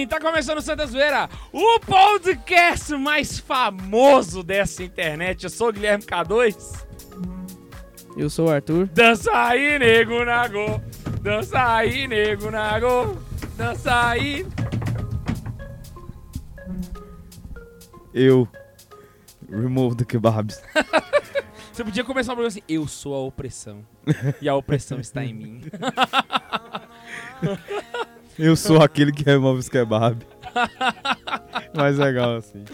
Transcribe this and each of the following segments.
sim, tá começando o Santa Zoeira, o podcast mais famoso dessa internet. Eu sou o Guilherme K2. Eu sou o Arthur. Dança aí, nego nago. Dança aí, nego nago. Dança aí. Eu. Remove the kebabs. Você podia começar um programa assim: Eu sou a opressão. E a opressão está em mim. Eu sou aquele que remove os kebab. Mais legal assim.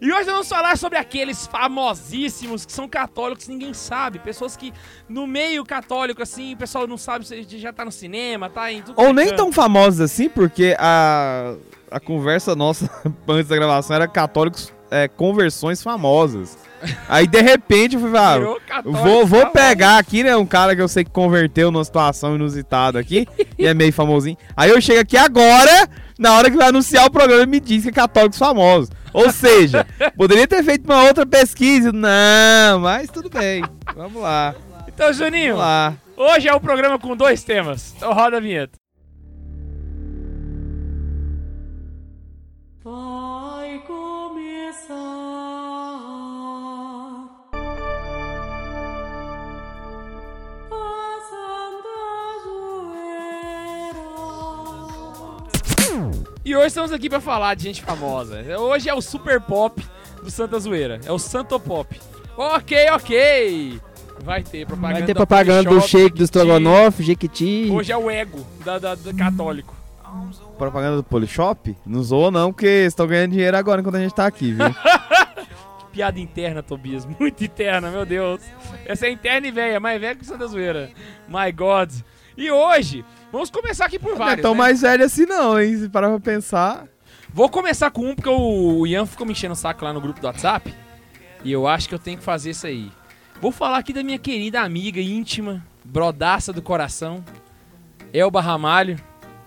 E hoje vamos falar sobre aqueles famosíssimos que são católicos, ninguém sabe. Pessoas que no meio católico, assim, o pessoal não sabe se já tá no cinema, tá em tudo. Ou é nem tão famosos assim, porque a, a conversa nossa antes da gravação era católicos é, conversões famosas. Aí de repente eu falei, ah, vou, vou pegar aqui, né, um cara que eu sei que converteu numa situação inusitada aqui, e é meio famosinho. Aí eu chego aqui agora, na hora que vai anunciar o programa, e me diz que é católicos famosos. Ou seja, poderia ter feito uma outra pesquisa. Não, mas tudo bem. Vamos lá. Então, Juninho, Vamos lá. hoje é um programa com dois temas. Então roda a vinheta. Vai começar a Santa Zoeira. E hoje estamos aqui pra falar de gente famosa. Hoje é o super pop do Santa Zoeira. É o Santo Pop. Ok, ok. Vai ter propaganda. Vai ter da propaganda do shake do. Strogonoff, Jequiti. Hoje é o ego da, da- do católico. Propaganda do Polishop? Não zoa não, porque estão ganhando dinheiro agora enquanto a gente tá aqui, viu? Piada interna, Tobias. Muito interna, meu Deus. Essa é interna e velha, mais velha que Santa Zoeira. My God. E hoje, vamos começar aqui por não é vários. tão né? mais velho assim não, hein? Se parar pra pensar. Vou começar com um, porque o Ian ficou me enchendo o saco lá no grupo do WhatsApp. E eu acho que eu tenho que fazer isso aí. Vou falar aqui da minha querida amiga íntima, brodaça do coração, Elba Ramalho.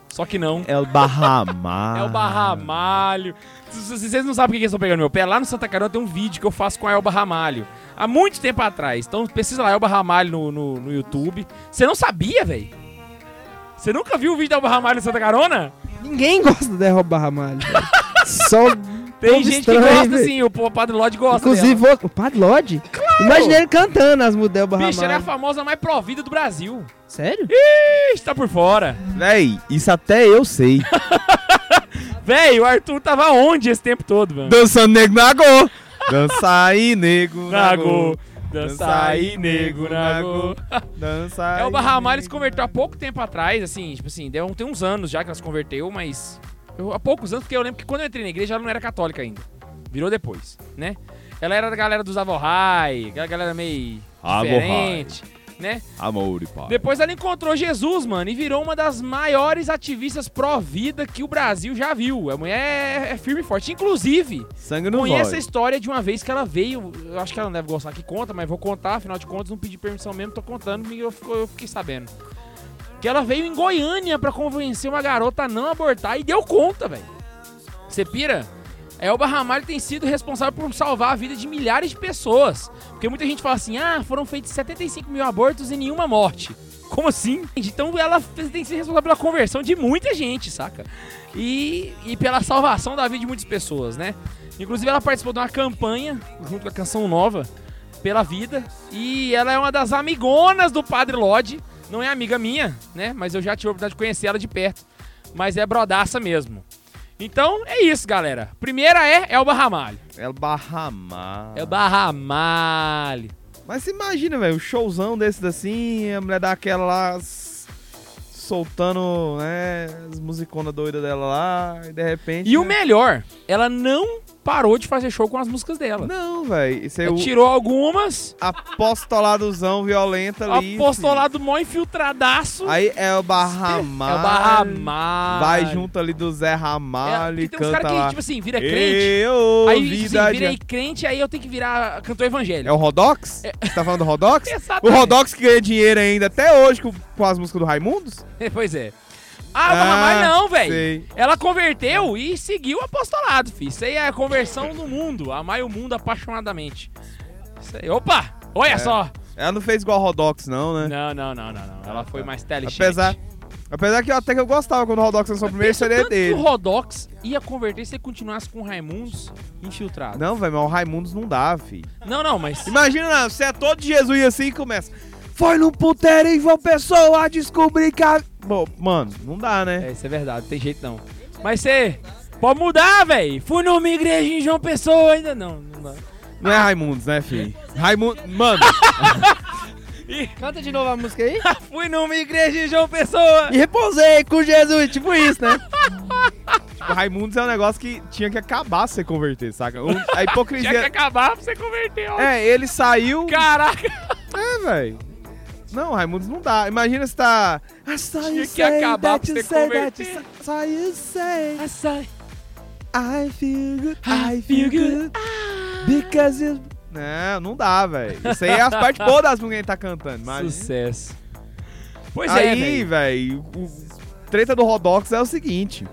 Só que não. É o Bahamar. Elba Ramalho. Se se vocês não sabem por que eles estão pegando meu pé, lá no Santa Carona tem um vídeo que eu faço com a Elba Ramalho. Há muito tempo atrás. Então pesquisa lá, Elba Ramalho no, no, no YouTube. Você não sabia, velho? Você nunca viu o vídeo da Elba Ramalho no Santa Carona? Ninguém gosta do Derroba Ramalho. Só Tem povo gente estranho, que gosta, velho. assim, o Padre Lodge gosta Inclusive, dela. o Padre Lodge? Imagina ele cantando as Mudel Ramalho. Bicho, ela é a famosa mais provida do Brasil. Sério? Ixi, tá por fora. Véi, isso até eu sei. Véi, o Arthur tava onde esse tempo todo, mano? Dançando nego na go. Dança aí, nego na Nago. go. Dança aí, nego, nago. Dança aí. É, o Barramalho se converteu há pouco tempo atrás, assim, tipo assim, deu, tem uns anos já que ela se converteu, mas. Eu- há poucos anos, porque eu lembro que quando eu entrei na igreja ela não era católica ainda. Virou depois, né? Ela era da galera dos Avorrai, aquela galera meio diferente, né? Amor e paz. Depois ela encontrou Jesus, mano, e virou uma das maiores ativistas pró-vida que o Brasil já viu. A mulher é firme e forte. Inclusive, Sangue no conheço a história de uma vez que ela veio. Eu acho que ela não deve gostar que conta, mas vou contar, afinal de contas, não pedi permissão mesmo, tô contando e eu fiquei sabendo. Que ela veio em Goiânia pra convencer uma garota a não abortar e deu conta, velho. Você pira? A Elba Ramalho tem sido responsável por salvar a vida de milhares de pessoas. Porque muita gente fala assim: ah, foram feitos 75 mil abortos e nenhuma morte. Como assim? Então ela tem sido responsável pela conversão de muita gente, saca? E, e pela salvação da vida de muitas pessoas, né? Inclusive ela participou de uma campanha, junto com a Canção Nova, pela vida. E ela é uma das amigonas do Padre Lodge. Não é amiga minha, né? Mas eu já tive a oportunidade de conhecer ela de perto. Mas é brodaça mesmo. Então é isso, galera. Primeira é Elba Ramalho. É o Bahamar. Elba Ramalho. Mas imagina, velho, um showzão desses assim, a mulher dá aquela lá soltando, né, as musiconas doidas dela lá, e de repente. E o né? melhor, ela não parou de fazer show com as músicas dela. Não, velho. Isso é Ela o tirou algumas, apostoladozão violenta ali. apostolado mó infiltradaço. Aí é o é Bahamar. o Barramalho. Vai junto ali do Zé É, Ramalho e e tem uns caras que, tipo assim, vira crente. Eu, Aí, tipo vida assim, virei crente, aí eu tenho que virar cantor evangélico. É o Rodox? Você tá falando do Rodox? O. Rodox que ganha dinheiro ainda até hoje com, com as músicas do Raimundos? pois é. Ah, mas Ramalho não, velho. Ela converteu e seguiu o apostolado, filho. Isso aí é a conversão no mundo. Amar o mundo apaixonadamente. Isso aí. Opa! Olha É. só! Ela não fez igual Rodox, não, né? Não, não, não, não, não. Ela foi mais inteligente. Apesar, Apesar que eu até que eu gostava quando o Rodox lançou o primeiro que dele. o Rodox ia converter se ele continuasse com o Raimundos infiltrado. Não, velho, mas o Raimundos não dá, fi. Não, não, mas... Imagina, você é todo Jesus assim e começa. Foi no puteiro em João Pessoa descobrir que a... Bom, mano, não dá, né? É, isso é verdade, não tem jeito não. Mas você pode mudar, velho. Fui numa igreja em João Pessoa ainda não. não dá. Não é Raimundos, né, filho? Raimundo... Mano, Canta de novo a música aí. Fui numa igreja em João Pessoa. E repousei com Jesus, tipo isso, né? o Raimundos é um negócio que tinha que acabar se você converter, saca? Um- a Tinha que hipocrisia... acabar pra você converter, ó. É, ele saiu... Caraca. É, velho. Não, Raimundos não dá. Imagina se tá... I saw Tinha you que say acabar that pra você that converter. you say- saw you say Açaí. I feel good, I I feel good because you... Não, não dá, velho. Isso aí é as partes boas das músicas que a gente tá cantando. Imagina. Sucesso. Pois é, Aí, velho. velho, treta do Rodox é o seguinte.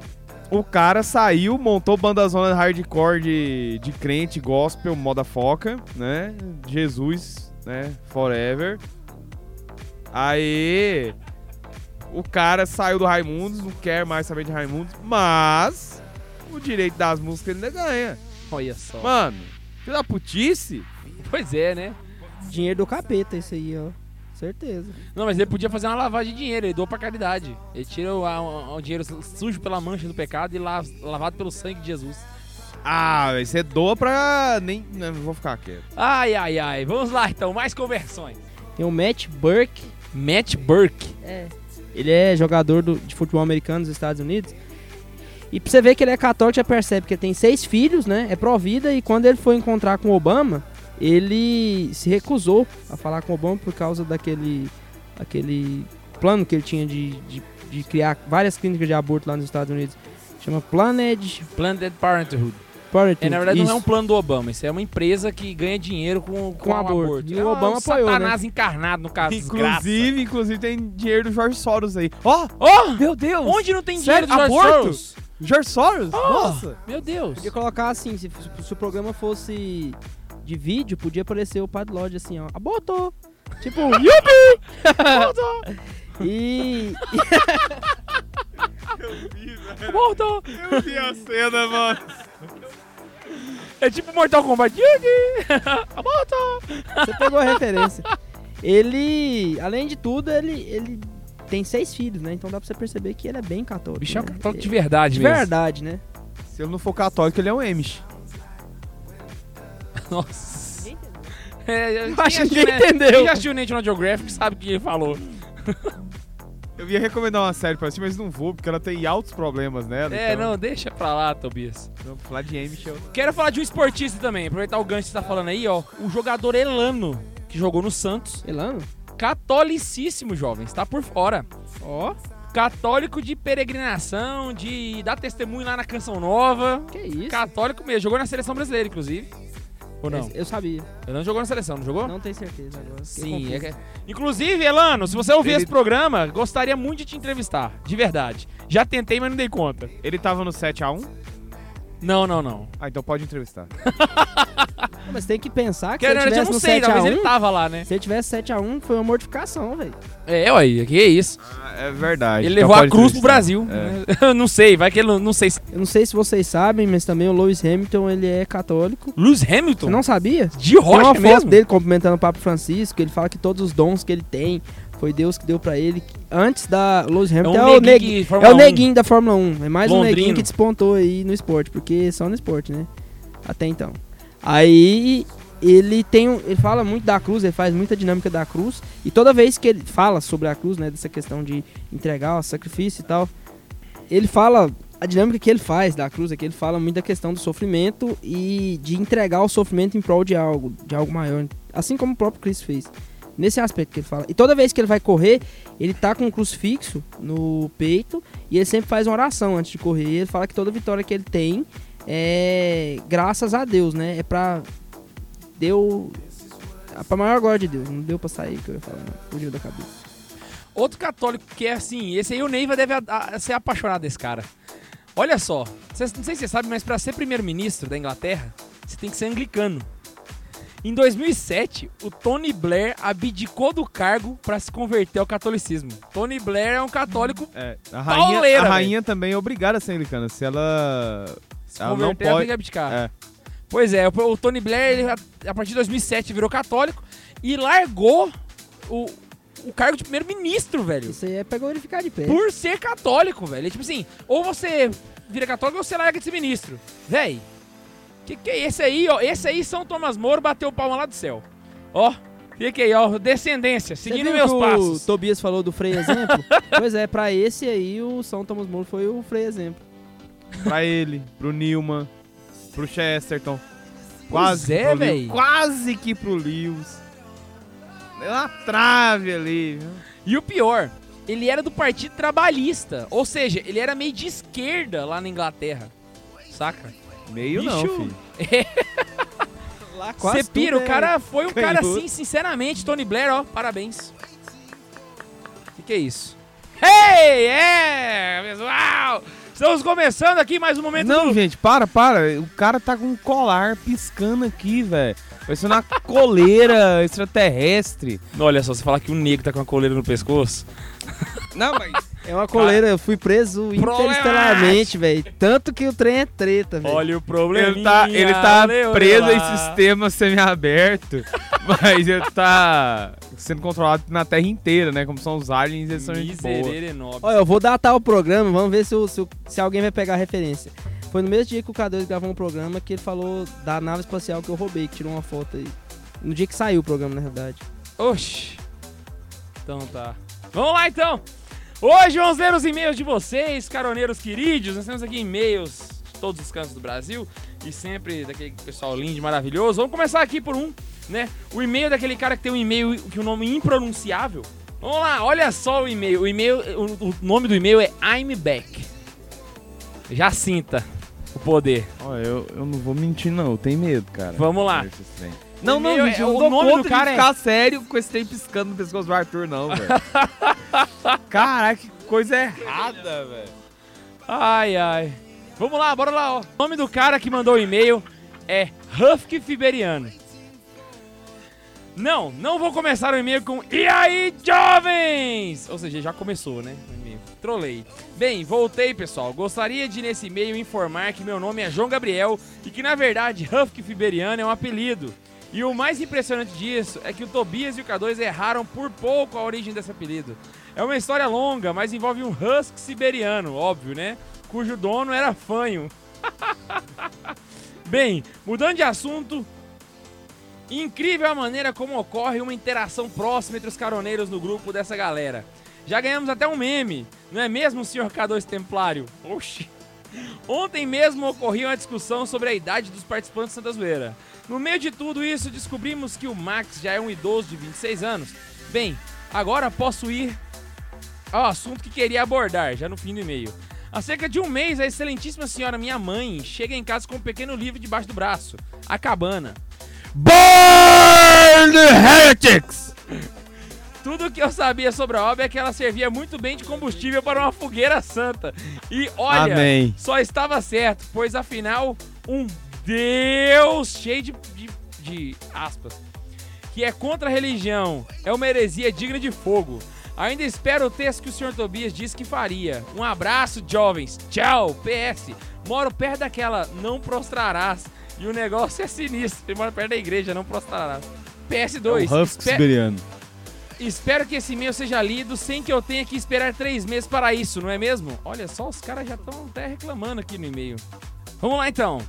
O cara saiu, montou banda zona hardcore de, de crente, gospel, moda foca, né? Jesus, né? Forever. Aí, o cara saiu do Raimundos, não quer mais saber de Raimundos, mas o direito das músicas ele ainda ganha. Olha só. Mano, filho da putice. Pois é, né? Dinheiro do capeta, isso aí, ó. Certeza. Não, mas ele podia fazer uma lavagem de dinheiro, ele doa pra caridade. Ele tira o, a- o dinheiro sujo pela mancha do pecado e la- lavado pelo sangue de Jesus. Ah, você doa pra. Nem. Não, vou ficar quieto. Ai, ai, ai. Vamos lá então, mais conversões. Tem o Matt Burke. Matt Burke. É. Ele é jogador do- de futebol americano nos Estados Unidos. E pra você ver que ele é católico, já percebe que ele tem seis filhos, né? É pró-vida. E quando ele foi encontrar com o Obama, ele se recusou a falar com o Obama por causa daquele, aquele plano que ele tinha de, de, de criar várias clínicas de aborto lá nos Estados Unidos. Chama Planned Planned Parenthood. É, na verdade, Isso. não é um plano do Obama, isso é uma empresa que ganha dinheiro com, com, Com o aborto. aborto. E o É Obama um apoiou, né? Satanás encarnado no caso. Inclusive, inclusive tem dinheiro do Jorge Soros aí. Ó, Oh! meu Deus! Onde não tem Sério? dinheiro dos Aborto? Soros? Jorge Soros? Oh! Nossa! Meu Deus. Podia colocar assim, se, se o programa fosse de vídeo, podia aparecer o Padre Lodge assim, ó. Abortou! Tipo, yupi! Abortou! E, Mortal. Eu vi a cena, mano. É tipo Mortal Kombat. Mortal. Você pegou a referência. Ele, além de tudo, ele, ele tem seis filhos, né? Então dá pra você perceber que ele é bem católico. Bicho é um né? católico de É- verdade de mesmo. verdade, né? Se ele não for católico, ele é um Amish. Nossa. É, acho que assistiu, ninguém né? entendeu. Quem já assistiu National Geographic sabe o que ele falou. Eu ia recomendar uma série pra assistir, mas não vou, porque ela tem altos problemas nela. É, então... não, deixa pra lá, Tobias. Não, pra falar de eu... Quero falar de um esportista também, aproveitar o gancho que você tá falando aí, ó. O jogador Elano, que jogou no Santos. Elano? Catolicíssimo, jovem, está por fora. Ó, Católico de peregrinação, de dar testemunho lá na Canção Nova. que isso? Católico mesmo, jogou na seleção brasileira, inclusive. Ou não? Eu sabia. Elano jogou na seleção, não jogou? Não tenho certeza agora. Sim, é que- Inclusive, Elano, se você ouvir Ele- esse programa, gostaria muito de te entrevistar. De verdade. Já tentei, mas não dei conta. Ele tava no 7x1? Não, não, não. Ah, então pode entrevistar. Mas tem que pensar que Que, se na ele verdade, eu tivesse não no sei, 7x1, talvez ele tava lá, né? se ele tivesse 7x1, foi uma mortificação, velho. É, ué, que isso. é verdade. Ele então levou a pode cruz pro entrevistar. Brasil. É. Eu não sei, vai que ele não, não sei. se- Eu não sei se vocês sabem, mas também o Lewis Hamilton, ele é católico. Lewis Hamilton? Você não sabia? De Tem uma rocha foto mesmo? dele cumprimentando o Papa Francisco, ele fala que todos os dons que ele tem foi Deus que deu pra ele. Antes da Lewis É Hamilton, um é, o, neguinho que é o 1. neguinho da Fórmula 1. É mais um Londrino. neguinho que despontou aí no esporte, porque só no esporte, né? Até então. Aí ele tem um, ele fala muito da cruz, ele faz muita dinâmica da cruz e toda vez que ele fala sobre a cruz, né, dessa questão de entregar o sacrifício e tal, ele fala a dinâmica que ele faz da cruz é que ele fala muito da questão do sofrimento e de entregar o sofrimento em prol de algo, de algo maior, assim como o próprio Cristo fez. Nesse aspecto que ele fala. E toda vez que ele vai correr, ele tá com um crucifixo no peito e ele sempre faz uma oração antes de correr. E ele fala que toda vitória que ele tem é graças a Deus, né? É pra deu é pra maior glória de Deus. Não deu pra sair que eu ia falar, não. Fugiu da cabeça. Outro católico que é assim, esse aí o Neiva deve a- a- ser apaixonado desse cara. Olha só, cês- não sei se você sabe, mas pra ser primeiro-ministro da Inglaterra, você tem que ser anglicano. Em 2007, o Tony Blair abdicou do cargo pra se converter ao catolicismo. Tony Blair é um católico. É, a rainha, Pauleira, a rainha também é obrigada a ser anglicana. Se ela. Se Ela não converter, ela pode- tem que abdicar. É. Pois é, o, Tony Blair, ele, a, partir de 2007, virou católico e largou o, o cargo de primeiro-ministro, velho. Isso aí é pra glorificar de pé. Por ser católico, velho. É tipo assim, ou você vira católico ou você larga de ser ministro. Véi, que que é esse aí, ó? Esse aí, São Thomas Moro, bateu palma lá do céu. Ó, fica aí, ó, descendência, seguindo meus que passos. O Tobias falou do Frei Exemplo? pois é, pra esse aí, o São Thomas More foi o Frei Exemplo. Pra ele, pro Newman, pro Chesterton. Pois Quase é, pro Lewis, véi. Quase que pro Lewis. Deu uma trave ali, viu? E o pior, ele era do Partido Trabalhista. Ou seja, ele era meio de esquerda lá na Inglaterra. Saca? Meio não, Bicho. filho. Lá Você pira, o é cara foi um cara assim, sinceramente, Tony Blair, ó, parabéns. O que, que é isso? Hey, é, pessoal! Estamos começando aqui mais um momento Não, do... gente, para, para. O cara tá com um colar piscando aqui, velho. Vai ser uma coleira extraterrestre. Olha só, você falar que o negro tá com a coleira no pescoço. Não, mas. É uma coleira, eu fui preso interestelarmente, velho. Tanto que o trem é treta, velho. Olha o problema. Ele tá, ele tá preso em sistema semi-aberto, mas ele tá sendo controlado na Terra inteira, né? Como são os aliens, eles são gente boa. Olha, eu vou datar o programa, vamos ver se, o- se, o- se alguém vai pegar a referência. Foi no mesmo dia que o K2 gravou um programa que ele falou da nave espacial que eu roubei, que tirou uma foto aí. No dia que saiu o programa, na verdade. Oxi. Então tá. Vamos lá então. Hoje vamos ler os e-mails de vocês, caroneiros queridos. Nós temos aqui e-mails de todos os cantos do Brasil e sempre daquele pessoal lindo e maravilhoso. Vamos começar aqui por um, né? O e-mail daquele cara que tem um e-mail que o nome é impronunciável. Vamos lá, olha só o e-mail. O e-mail, o, o nome do e-mail é I'm Back. Já sinta o poder. Ó, eu, eu não vou mentir, não. Eu tenho medo, cara. Vamos lá. Não, não, gente, é- eu não o dou nome do cara é- de ficar sério com esse trem piscando no pescoço do Arthur, não, velho. Caraca, que coisa errada, velho. Ai, ai. Vamos lá, bora lá, ó. O nome do cara que mandou o e-mail é Husky Fiberiano. Não, não vou começar o e-mail com E aí, jovens? Ou seja, já começou, né? Trolei. Bem, voltei, pessoal. Gostaria de, nesse e-mail, informar que meu nome é João Gabriel e que, na verdade, Husky Fiberiano é um apelido. E o mais impressionante disso é que o Tobias e o K2 erraram por pouco a origem desse apelido. É uma história longa, mas envolve um husky siberiano, óbvio, né? Cujo dono era fanho. Bem, mudando de assunto, incrível a maneira como ocorre uma interação próxima entre os caroneiros no grupo dessa galera. Já ganhamos até um meme, não é mesmo, senhor K2 Templário? Oxi. Ontem mesmo ocorreu uma discussão sobre a idade dos participantes Santa Zoeira. No meio de tudo isso, descobrimos que o Max já é um idoso de 26 anos. Bem, agora posso ir ao assunto que queria abordar, já no fim do e-mail. Há cerca de um mês, a excelentíssima senhora minha mãe chega em casa com um pequeno livro debaixo do braço, A Cabana. Burn Heretics! Tudo que eu sabia sobre a obra é que ela servia muito bem de combustível para uma fogueira santa. E olha, Amém. só estava certo, pois afinal, um Deus cheio de, de, de aspas, que é contra a religião, é uma heresia digna de fogo. Ainda espero o texto que o Sr. Tobias disse que faria. Um abraço, jovens. Tchau. PS. Moro perto daquela não prostrarás. E o negócio é sinistro. Ele mora perto da igreja, não prostrarás. PS2. É espe- siberiano. Espero que esse e-mail seja lido sem que eu tenha que esperar três meses para isso, não é mesmo? Olha só, os caras já estão até reclamando aqui no e-mail. Vamos lá então.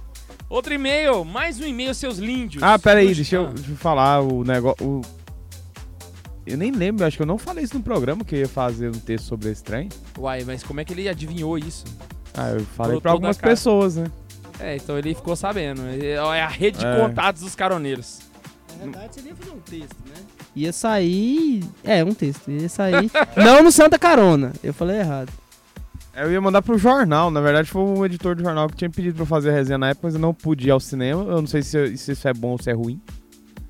Outro e-mail, mais um e-mail, seus lindos. Ah, pera aí, Puxa, deixa eu, deixa eu falar o negócio. o- Eu nem lembro, acho que eu não falei isso no programa que eu ia fazer um texto sobre esse trem. Uai, mas como é que ele adivinhou isso? Ah, eu falei pra algumas pessoas, né? É, então ele ficou sabendo. É a rede de É. contatos dos caroneiros. Na verdade, você ia fazer um texto, né? Ia sair. É, um texto. Ia sair. não no Santa Carona. Eu falei errado. Eu ia mandar pro jornal, na verdade foi o editor do jornal que tinha pedido pra eu fazer a resenha na época, mas eu não pude ir ao cinema. Eu não sei se, se isso é bom ou se é ruim.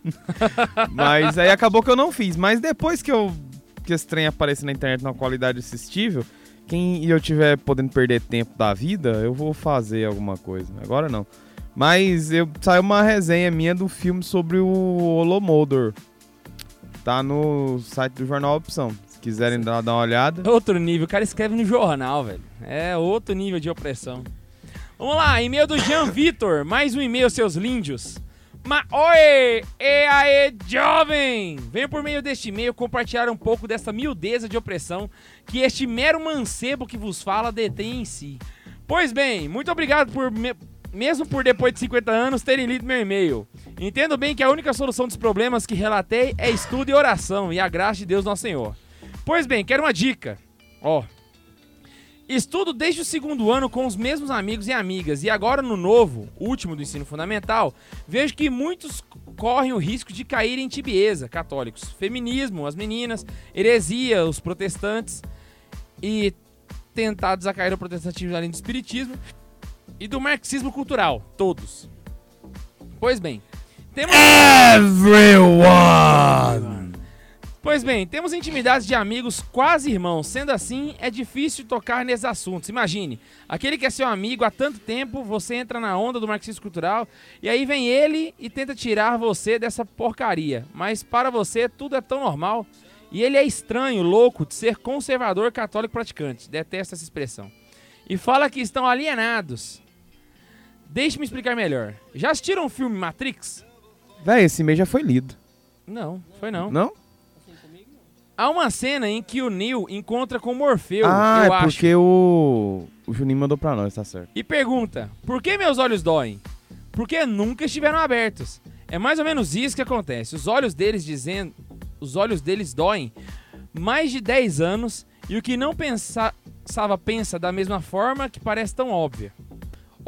mas aí acabou que eu não fiz. Mas depois que eu que esse trem aparecer na internet numa qualidade assistível, quem eu tiver podendo perder tempo da vida, eu vou fazer alguma coisa. Agora não. Mas eu, saiu uma resenha minha do filme sobre o Holomodor. Tá no site do Jornal Opção. Se quiserem dar, dar uma olhada. Outro nível, o cara escreve no jornal, velho. É outro nível de opressão. Vamos lá, e-mail do Jean Vitor. Mais um e-mail, seus líndios. Ma Oi! E aí, jovem! Venho por meio deste e-mail compartilhar um pouco dessa miudeza de opressão que este mero mancebo que vos fala detém em si. Pois bem, muito obrigado por, me- mesmo por depois de 50 anos, terem lido meu e-mail. Entendo bem que a única solução dos problemas que relatei é estudo e oração e a graça de Deus Nosso Senhor. Pois bem, quero uma dica. Ó. Estudo desde o segundo ano com os mesmos amigos e amigas, e agora no novo, último do ensino fundamental, vejo que muitos correm o risco de cair em tibieza, católicos. Feminismo, as meninas, heresia, os protestantes, e tentados a cair no protestantismo além do espiritismo, e do marxismo cultural, todos. Pois bem, temos... Everyone! Pois bem, temos intimidades de amigos quase irmãos. Sendo assim, é difícil tocar nesses assuntos. Imagine, aquele que é seu amigo há tanto tempo, você entra na onda do marxismo cultural e aí vem ele e tenta tirar você dessa porcaria. Mas para você tudo é tão normal. E ele é estranho, louco de ser conservador católico praticante. Detesto essa expressão. E fala que estão alienados. Deixe-me explicar melhor. Já assistiram o filme Matrix? Véi, esse e-mail já foi lido. Não, foi não. Não? Há uma cena em que o Neo encontra com Morfeu, ah, eu é acho, porque o. O Juninho mandou pra nós, tá certo. e pergunta: Por que meus olhos doem? Porque nunca estiveram abertos. É mais ou menos isso que acontece. Os olhos deles dizendo, os olhos deles doem mais de 10 anos e o que não pensava pensa da mesma forma que parece tão óbvia.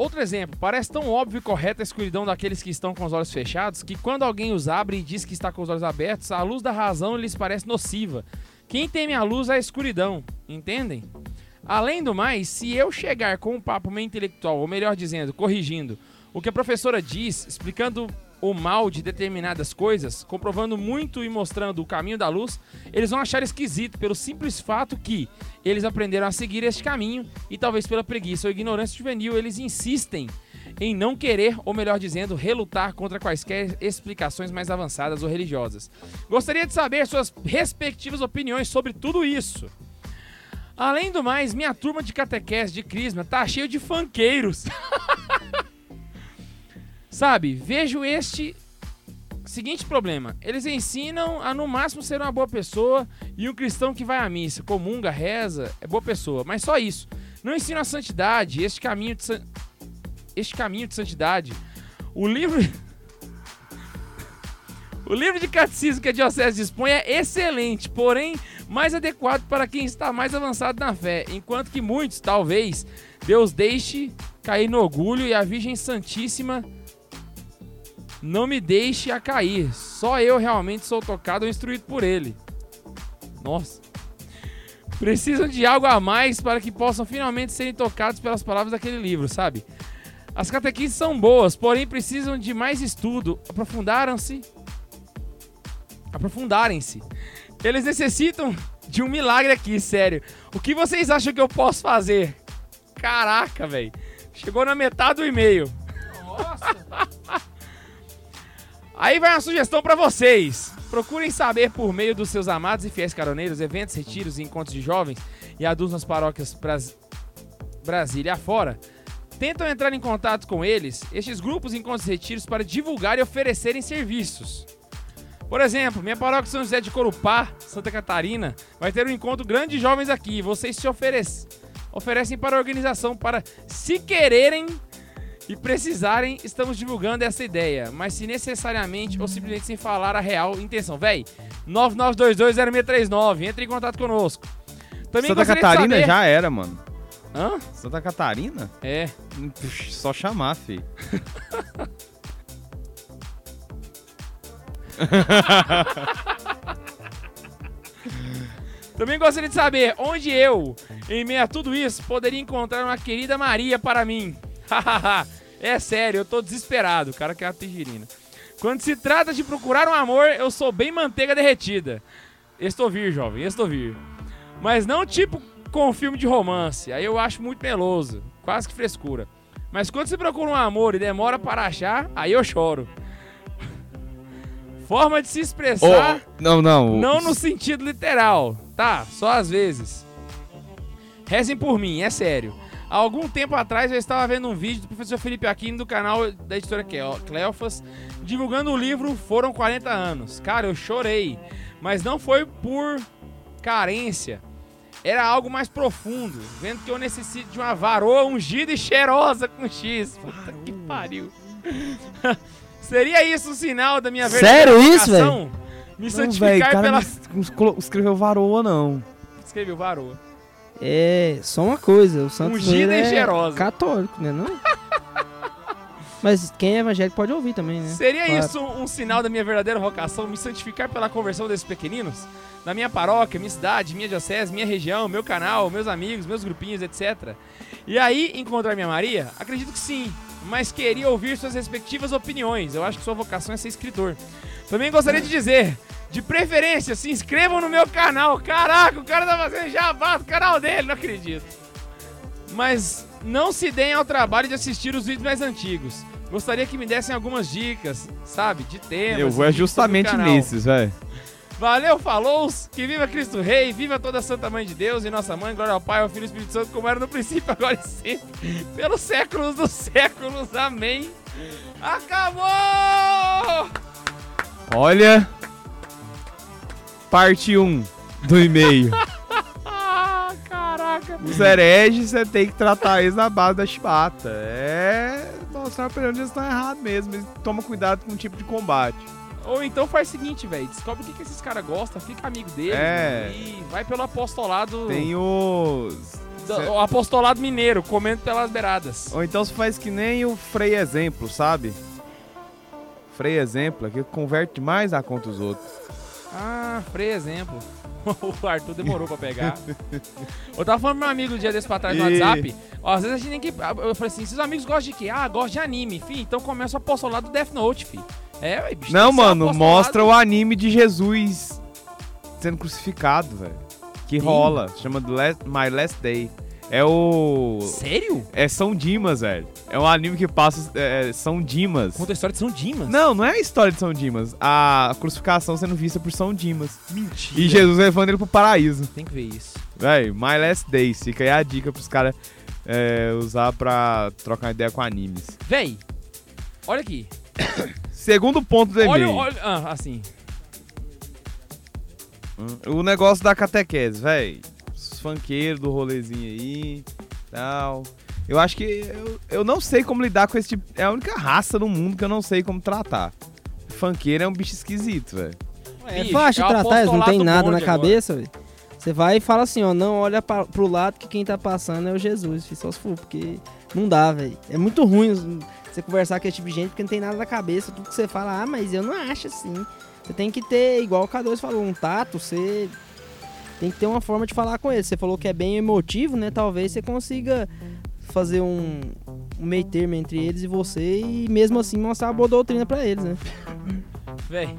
Outro exemplo, parece tão óbvio e correto a escuridão daqueles que estão com os olhos fechados que quando alguém os abre e diz que está com os olhos abertos, a luz da razão lhes parece nociva. Quem teme a luz é a escuridão, entendem? Além do mais, se eu chegar com um papo meio intelectual, ou melhor dizendo, corrigindo, o que a professora diz, explicando o mal de determinadas coisas, comprovando muito e mostrando o caminho da luz, eles vão achar esquisito pelo simples fato que eles aprenderam a seguir este caminho e talvez pela preguiça ou ignorância juvenil eles insistem em não querer, ou melhor dizendo, relutar contra quaisquer explicações mais avançadas ou religiosas. Gostaria de saber suas respectivas opiniões sobre tudo isso. Além do mais, minha turma de catequese de crisma tá cheio de funkeiros. Sabe, vejo este seguinte problema. Eles ensinam a no máximo ser uma boa pessoa e um cristão que vai à missa, comunga, reza, é boa pessoa, mas só isso. Não ensinam a santidade, este caminho de san- este caminho de santidade. O livro O livro de catecismo que a diocese dispõe é excelente, porém mais adequado para quem está mais avançado na fé, enquanto que muitos, talvez, Deus deixe cair no orgulho e a Virgem Santíssima não me deixe a cair. Só eu realmente sou tocado ou instruído por ele. Nossa. Precisam de algo a mais para que possam finalmente serem tocados pelas palavras daquele livro, sabe? As catequistas são boas, porém precisam de mais estudo. Aprofundaram-se. Aprofundarem-se. Eles necessitam de um milagre aqui, sério. O que vocês acham que eu posso fazer? Caraca, velho. Chegou na metade do e-mail. Aí vai uma sugestão pra vocês. Procurem saber por meio dos seus amados e fiéis caroneiros, eventos, retiros e encontros de jovens e adultos nas paróquias Bras... Brasília afora. Tentam entrar em contato com eles, estes grupos, encontros e retiros, para divulgar e oferecerem serviços. Por exemplo, minha paróquia São José de Corupá, Santa Catarina, vai ter um encontro grande de jovens aqui. Vocês se oferecem, oferecem para a organização para, se quererem e precisarem, estamos divulgando essa ideia. Mas se necessariamente ou simplesmente sem falar a real intenção. Véi, 99220639, entre em contato conosco. Também Santa Catarina saber- já era, mano. Hã? Santa Catarina? É. Puxa, Só chamar, fi. Também gostaria de saber onde eu, em meio a tudo isso, poderia encontrar uma querida Maria para mim. É sério, eu tô desesperado, o cara quer a tangerina. Quando se trata de procurar um amor, eu sou bem manteiga derretida. Estou vir, jovem, estou vir. Mas não tipo com filme de romance, aí eu acho muito meloso, quase que frescura. Mas quando você procura um amor e demora para achar, aí eu choro. Forma de se expressar, Ô, não, não. não no sentido literal, tá? Só às vezes. Rezem por mim, é sério. Há algum tempo atrás eu estava vendo um vídeo do professor Felipe Aquino do canal da editora Cleo- Cleofas divulgando o livro Foram 40 Anos. Cara, eu chorei. Mas não foi por carência. Era algo mais profundo, vendo que eu necessito de uma varoa ungida e cheirosa com X. Puta que pariu. Seria isso um sinal da minha verdadeira Sério isso, vocação? Me Não, santificar velho, cara pela... não escreveu- escreveu varoa, não. Escreveu varoa. É, só uma coisa, o Santos Ungida e é cheirosa. católico, né não? Mas quem é evangélico pode ouvir também, né? Seria Claro. isso um, um sinal da minha verdadeira vocação, me santificar pela conversão desses pequeninos? Na minha paróquia, minha cidade, minha diocese, minha região, meu canal, meus amigos, meus grupinhos, etc. E aí, encontrar minha Maria? Acredito que sim, mas queria ouvir suas respectivas opiniões. Eu acho que sua vocação é ser escritor. Também gostaria de dizer, de preferência, se inscrevam no meu canal. Caraca, o cara tá fazendo jabá do canal dele, não acredito. Mas não se deem ao trabalho de assistir os vídeos mais antigos. Gostaria que me dessem algumas dicas, sabe, de temas. Eu vou é justamente nesses, velho. Valeu, falou! Que viva Cristo Rei, viva toda a Santa Mãe de Deus e nossa mãe, glória ao Pai, ao Filho e ao Espírito Santo, como era no princípio, agora e sempre, pelos séculos dos séculos. Amém. Acabou! Olha. Parte 1 do e-mail. Caraca. Os hereges, você tem que tratar eles na base da chibata. É mostrar pra eles estão errados mesmo. Toma cuidado com o tipo de combate. Ou então faz o seguinte, velho, descobre o que, que esses caras gostam, fica amigo deles É. e vai pelo apostolado, Tem os... o apostolado mineiro, comendo pelas beiradas. Ou então você faz que nem o Frei Exemplo, sabe? Frei Exemplo, é que converte demais a conta dos outros. Ah, Frei exemplo. o Arthur demorou pra pegar. Eu tava falando pro meu amigo um dia desse pra trás no E- WhatsApp. Ó, às vezes a gente tem que. Eu falei assim: seus amigos gostam de quê? Ah, gostam de anime, fi. Então começa o apostolado do Death Note, fi. É, ué, bicho. Não, mano, mostra o anime de Jesus sendo crucificado, velho. Que Sim. rola. Chama Last- My Last Day. É o. Sério? É São Dimas, velho. É um anime que passa é, São Dimas. Conta a história de São Dimas. Não, não é a história de São Dimas. A crucificação sendo vista por São Dimas. Mentira. E Jesus levando ele pro paraíso. Tem que ver isso. Véi, My Last Days. Fica aí a dica pros caras é, usar pra trocar ideia com animes. Véi, olha aqui. Segundo ponto do Olha, e-mail. olha. Ah, assim. O negócio da catequese, véi. Os funkeiros do rolezinho aí tal. Eu acho que. Eu, eu não sei como lidar com esse tipo. É a única raça no mundo que eu não sei como tratar. Funkeiro é um bicho esquisito, velho. É Bicho, fácil é tratar, eles não tem nada na cabeça, velho. Você vai e fala assim, ó, não olha pra, pro lado que quem tá passando é o Jesus, filho, só se for, porque não dá, velho. É muito ruim os- você conversar com esse tipo de gente porque não tem nada na cabeça, tudo que você fala, ah, mas eu não acho assim. Você tem que ter, igual o K2 falou, um tato, você tem que ter uma forma de falar com ele. Você falou que é bem emotivo, né? Talvez você consiga fazer um, um meio termo entre eles e você e mesmo assim mostrar a boa doutrina pra eles, né? Véi.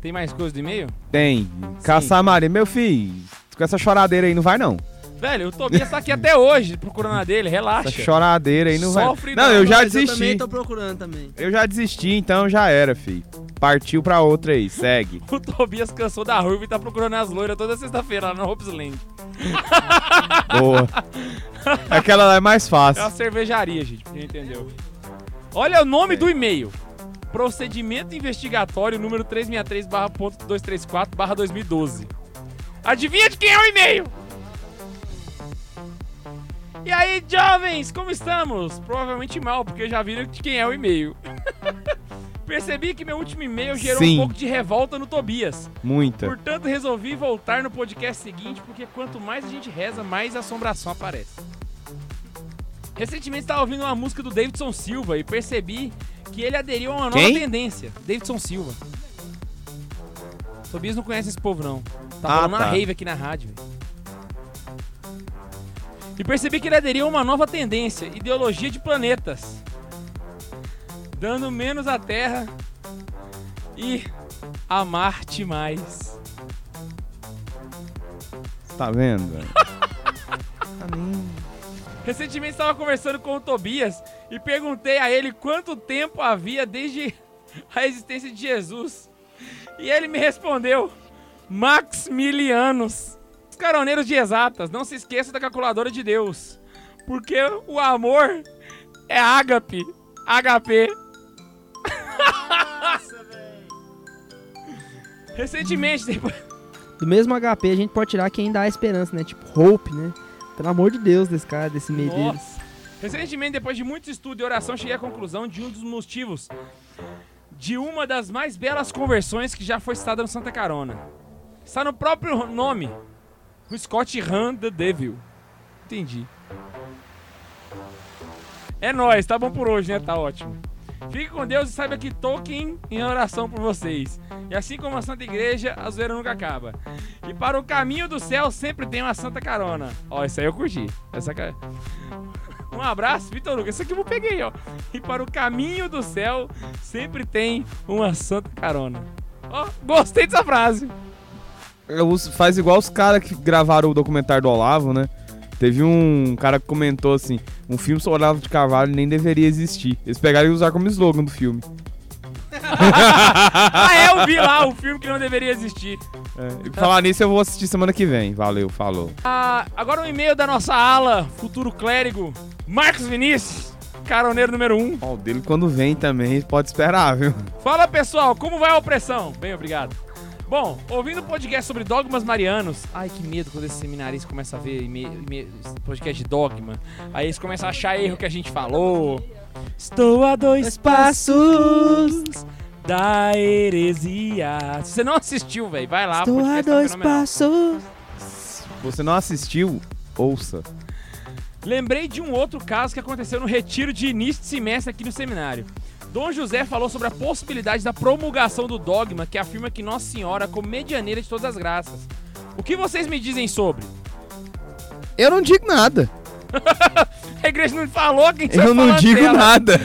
Tem mais coisa do e-mail? Tem. Caçar Maria. Meu filho, com essa choradeira aí não vai não. Velho, o Tobias tá aqui até hoje procurando a dele, relaxa. Essa choradeira aí não Sofre vai. Não, não, eu já Mas Eu desisti. também tô procurando também. Eu já desisti, então já era, filho. Partiu pra outra aí, segue. O Tobias cansou da ruiva e tá procurando as loiras toda sexta-feira lá no Hopes Land. Boa. Aquela lá é mais É fácil. uma cervejaria, gente, pra quem não entendeu. Olha o nome do e-mail. Procedimento investigatório número 363-.234-2012. Adivinha de quem é o e-mail? E aí, jovens, como estamos? Provavelmente mal, porque já viram de quem é o e-mail. Percebi que meu último e-mail gerou Sim. um pouco de revolta no Tobias. Muita. Portanto, resolvi voltar no podcast seguinte, porque quanto mais a gente reza, mais assombração aparece. Recentemente estava ouvindo uma música do Davidson Silva e percebi que ele aderiu a uma nova Quem? tendência. Davidson Silva. Tobias não conhece esse povo, não. Tá Ah, rolando uma tá. rave aqui na rádio. velho. E percebi que ele aderiu a uma nova tendência, ideologia de planetas. Dando menos à Terra e a Marte mais. Tá vendo, velho? Tá Recentemente estava conversando com o Tobias e perguntei a ele quanto tempo havia desde a existência de Jesus. E ele me respondeu: Maximilianos. Os caroneiros de exatas, não se esqueça da calculadora de Deus. Porque o amor é ágape. HP. Recentemente, depois. Do mesmo HP a gente pode tirar quem dá a esperança, né? Tipo, Hope, né? Pelo amor de Deus desse cara, desse meio dele. Nossa. Recentemente, depois de muito estudo e oração, cheguei à conclusão de um dos motivos de uma das mais belas conversões que já foi citada no Santa Carona. Está no próprio nome. O Scott Han the Devil. Entendi. É nóis, tá bom por hoje, né? Tá ótimo. Fique com Deus e saiba que Tolkien em oração por vocês. E assim como a Santa Igreja, a zoeira nunca acaba. E para o caminho do céu sempre tem uma Santa Carona. Ó, isso aí eu curti. Essa. Um abraço, Vitor Lucas. Esse aqui eu peguei, ó. E para o caminho do céu sempre tem uma Santa Carona. Ó, gostei dessa frase. Uso- faz igual os caras que gravaram o documentário do Olavo, né? Teve um cara que comentou assim: um filme sobre Olavo de Carvalho nem deveria existir. Eles pegaram e usaram como slogan do filme. Ah, é, eu vi lá o filme que não deveria existir. É, e falar nisso, eu vou assistir semana que vem. Valeu, falou. Ah, agora um e-mail da nossa ala, futuro clérigo, Marcos Vinícius, caroneiro número 1. Um. Ó, o dele quando vem também, pode esperar, viu? Fala pessoal, como vai a opressão? Bem, obrigado. Bom, ouvindo o podcast sobre dogmas marianos. Ai, que medo quando esses seminaristas começam a ver e-mail- e-mail- podcast de dogma. Aí eles começam a achar erro que a gente falou. Estou a dois passos da heresia. Se você não assistiu, velho, vai lá. Estou a podcast tá dois fenomenal. passos. Você não assistiu? Ouça. Lembrei de um outro caso que aconteceu no retiro de início de semestre aqui no seminário. Dom José falou sobre a possibilidade da promulgação do dogma que afirma que Nossa Senhora é como medianeira de todas as graças. O que vocês me dizem sobre? Eu não digo nada. A igreja não falou quem Eu não digo nada.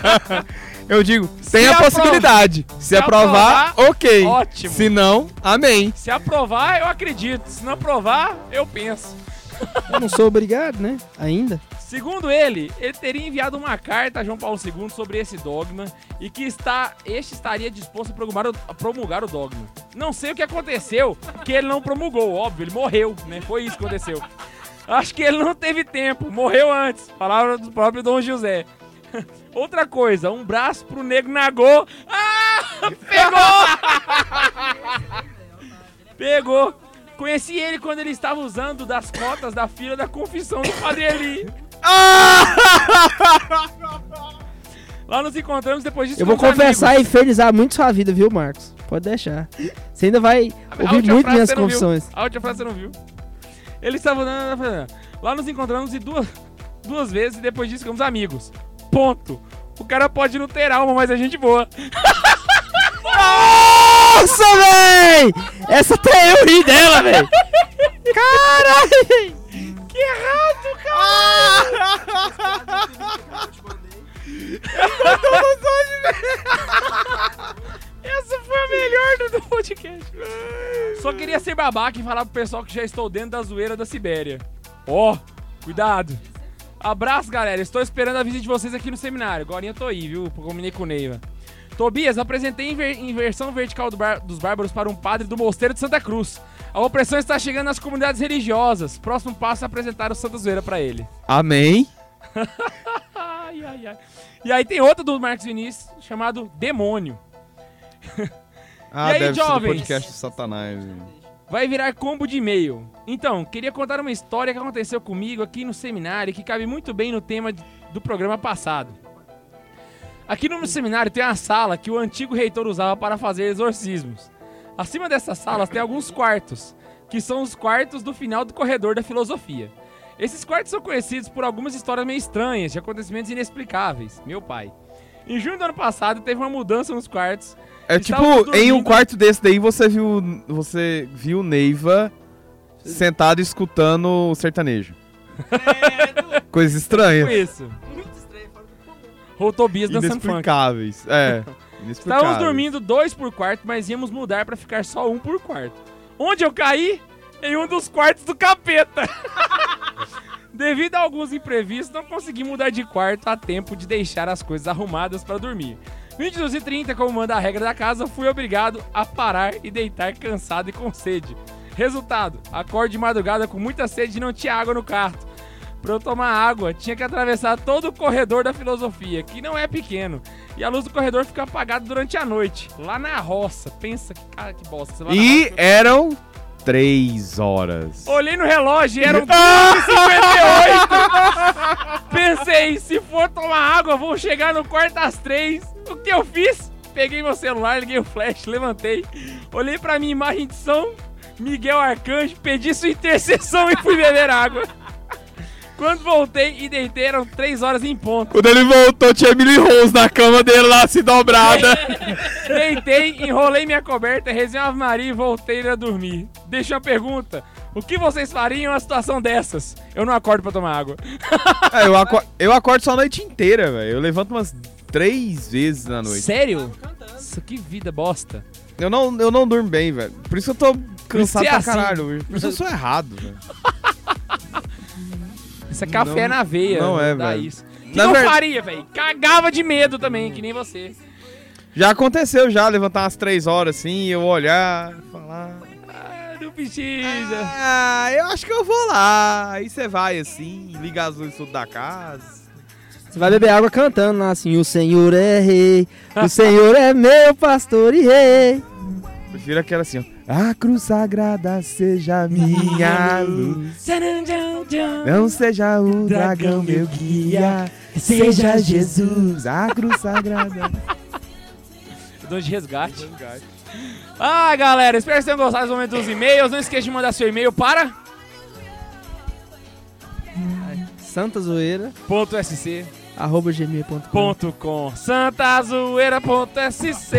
eu digo, tem a aprova- possibilidade. Se, se aprovar, ok. ótimo. Se não, amém. Se aprovar, eu acredito. Se não aprovar, eu penso. Eu não sou obrigado, né? Ainda. Segundo ele, ele teria enviado uma carta a João Paulo II sobre esse dogma e que está, este estaria disposto a promulgar, o, a promulgar o dogma. Não sei o que aconteceu, que ele não promulgou, óbvio, ele morreu, né? Foi isso que aconteceu. Acho que ele não teve tempo, morreu antes. Palavra do próprio Dom José. Outra coisa, um braço pro Nego Nagô. Ah! Pegou! Pegou! Conheci ele quando ele estava usando das cotas da fila da confissão do Padre Eli. Lá nos encontramos depois disso. Eu vou confessar amigos. e infernizar muito sua vida, viu, Marcos? Pode deixar. Você ainda vai A ouvir muito minhas viu. confissões. A última frase você não viu. Ele estava andando. Lá nos encontramos e duas, duas vezes e depois disso ficamos amigos. Ponto. O cara pode não ter alma, mas é gente boa. Nossa, véi! Essa até eu ri dela, véi! Caralho! Que errado, cara! Essa foi a melhor do, podcast. Só queria ser babaca e falar pro pessoal que já estou dentro da zoeira da Sibéria. Ó, cuidado. Abraço, galera. Estou esperando a visita de vocês aqui no seminário. Agora eu tô aí, viu? Combinei com o Neiva. Tobias, apresentei inver- inversão vertical do bar- dos bárbaros para um padre do Mosteiro de Santa Cruz. A opressão está chegando nas comunidades religiosas. Próximo passo é apresentar o Santa Zoeira pra ele. Amém. Ai, ai, ai. E aí tem outra do Marcos Vinícius, chamado Demônio. Ah, E aí, deve jovens? podcast do Satanás. hein? Vai virar combo de e-mail. Então, queria contar uma história que aconteceu comigo aqui no seminário que cabe muito bem no tema do programa passado. Aqui no seminário tem uma sala que o antigo reitor usava para fazer exorcismos. Acima dessas salas tem alguns quartos, que são os quartos do final do corredor da filosofia. Esses quartos são conhecidos por algumas histórias meio estranhas, de acontecimentos inexplicáveis. Meu pai. Em junho do ano passado teve uma mudança nos quartos. É tipo, em um dormindo. quarto desse daí você viu você viu Neiva sentado escutando o sertanejo. Coisas Tipo estranhas. isso. Ou Tobias dançando funk. Inexplicáveis. É. Inexplicáveis. Estávamos dormindo dois por quarto, mas íamos mudar pra ficar só um por quarto. Onde eu caí? Em um dos quartos do capeta. Devido a alguns imprevistos, não consegui mudar de quarto a tempo de deixar as coisas arrumadas para dormir. 22 e 30, como manda a regra da casa, fui obrigado a parar e deitar cansado e com sede. Resultado, acordo de madrugada com muita sede e não tinha água no quarto. Pra eu tomar água, tinha que atravessar todo o corredor da filosofia, que não é pequeno. E a luz do corredor fica apagada durante a noite. Lá na roça. Pensa que cara que bosta. E roça, eram três horas. Olhei no relógio e eram 2h58. Pensei, se for tomar água, vou chegar no quarto às 3. O que eu fiz? Peguei meu celular, liguei o flash, levantei. Olhei pra minha imagem de São Miguel Arcanjo, pedi sua intercessão e fui beber água. Quando voltei e deitei, eram 3 horas em ponto. Quando ele voltou, tinha Emily Rose na cama dele lá, assim, dobrada. Deitei, enrolei minha coberta, rezei uma Ave Maria e voltei a dormir. Deixa uma pergunta. O que vocês fariam em uma situação dessas? Eu não acordo pra tomar água. É, eu, aco- eu acordo só a noite inteira, velho. Eu levanto umas três vezes na noite. Sério? Isso que vida bosta. Eu não, eu não durmo bem, velho. Por isso eu tô cansado é pra assim. caralho. Por isso eu sou errado, velho. Isso é café Não- na veia. não é, velho. isso. O que Na eu ver- faria, velho? Cagava de medo também, que nem você. Já aconteceu já, levantar umas três horas assim, eu olhar, falar. Ah, não precisa. Ah, eu acho que eu vou lá. Aí você vai assim, liga as luzes tudo da casa. Você vai beber água cantando lá assim: O Senhor é rei, o Senhor é meu pastor e rei. Prefiro aquela assim, ó. A cruz sagrada seja minha luz. Não seja o dragão meu guia. Seja Jesus, a cruz sagrada. Dom de resgate. Ah, galera, espero que vocês tenham gostado dos momentos dos e-mails. Não esqueça de mandar seu e-mail para Santa Zoeira, ponto .sc. arroba gmail.com. santazoeira.sc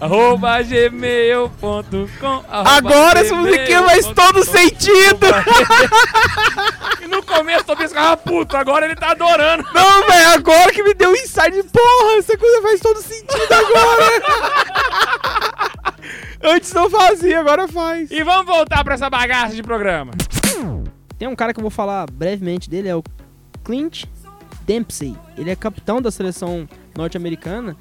arroba gmail.com Agora essa musiquinha faz todo sentido! E no começo eu pensava, ah, puto, agora ele tá adorando. Não, velho, agora que me deu um insight. Porra, essa coisa faz todo sentido agora! Antes não fazia, agora faz. E vamos voltar pra essa bagaça de programa. Tem um cara que eu vou falar brevemente dele, é o Clint Dempsey. Ele é capitão da seleção norte-americana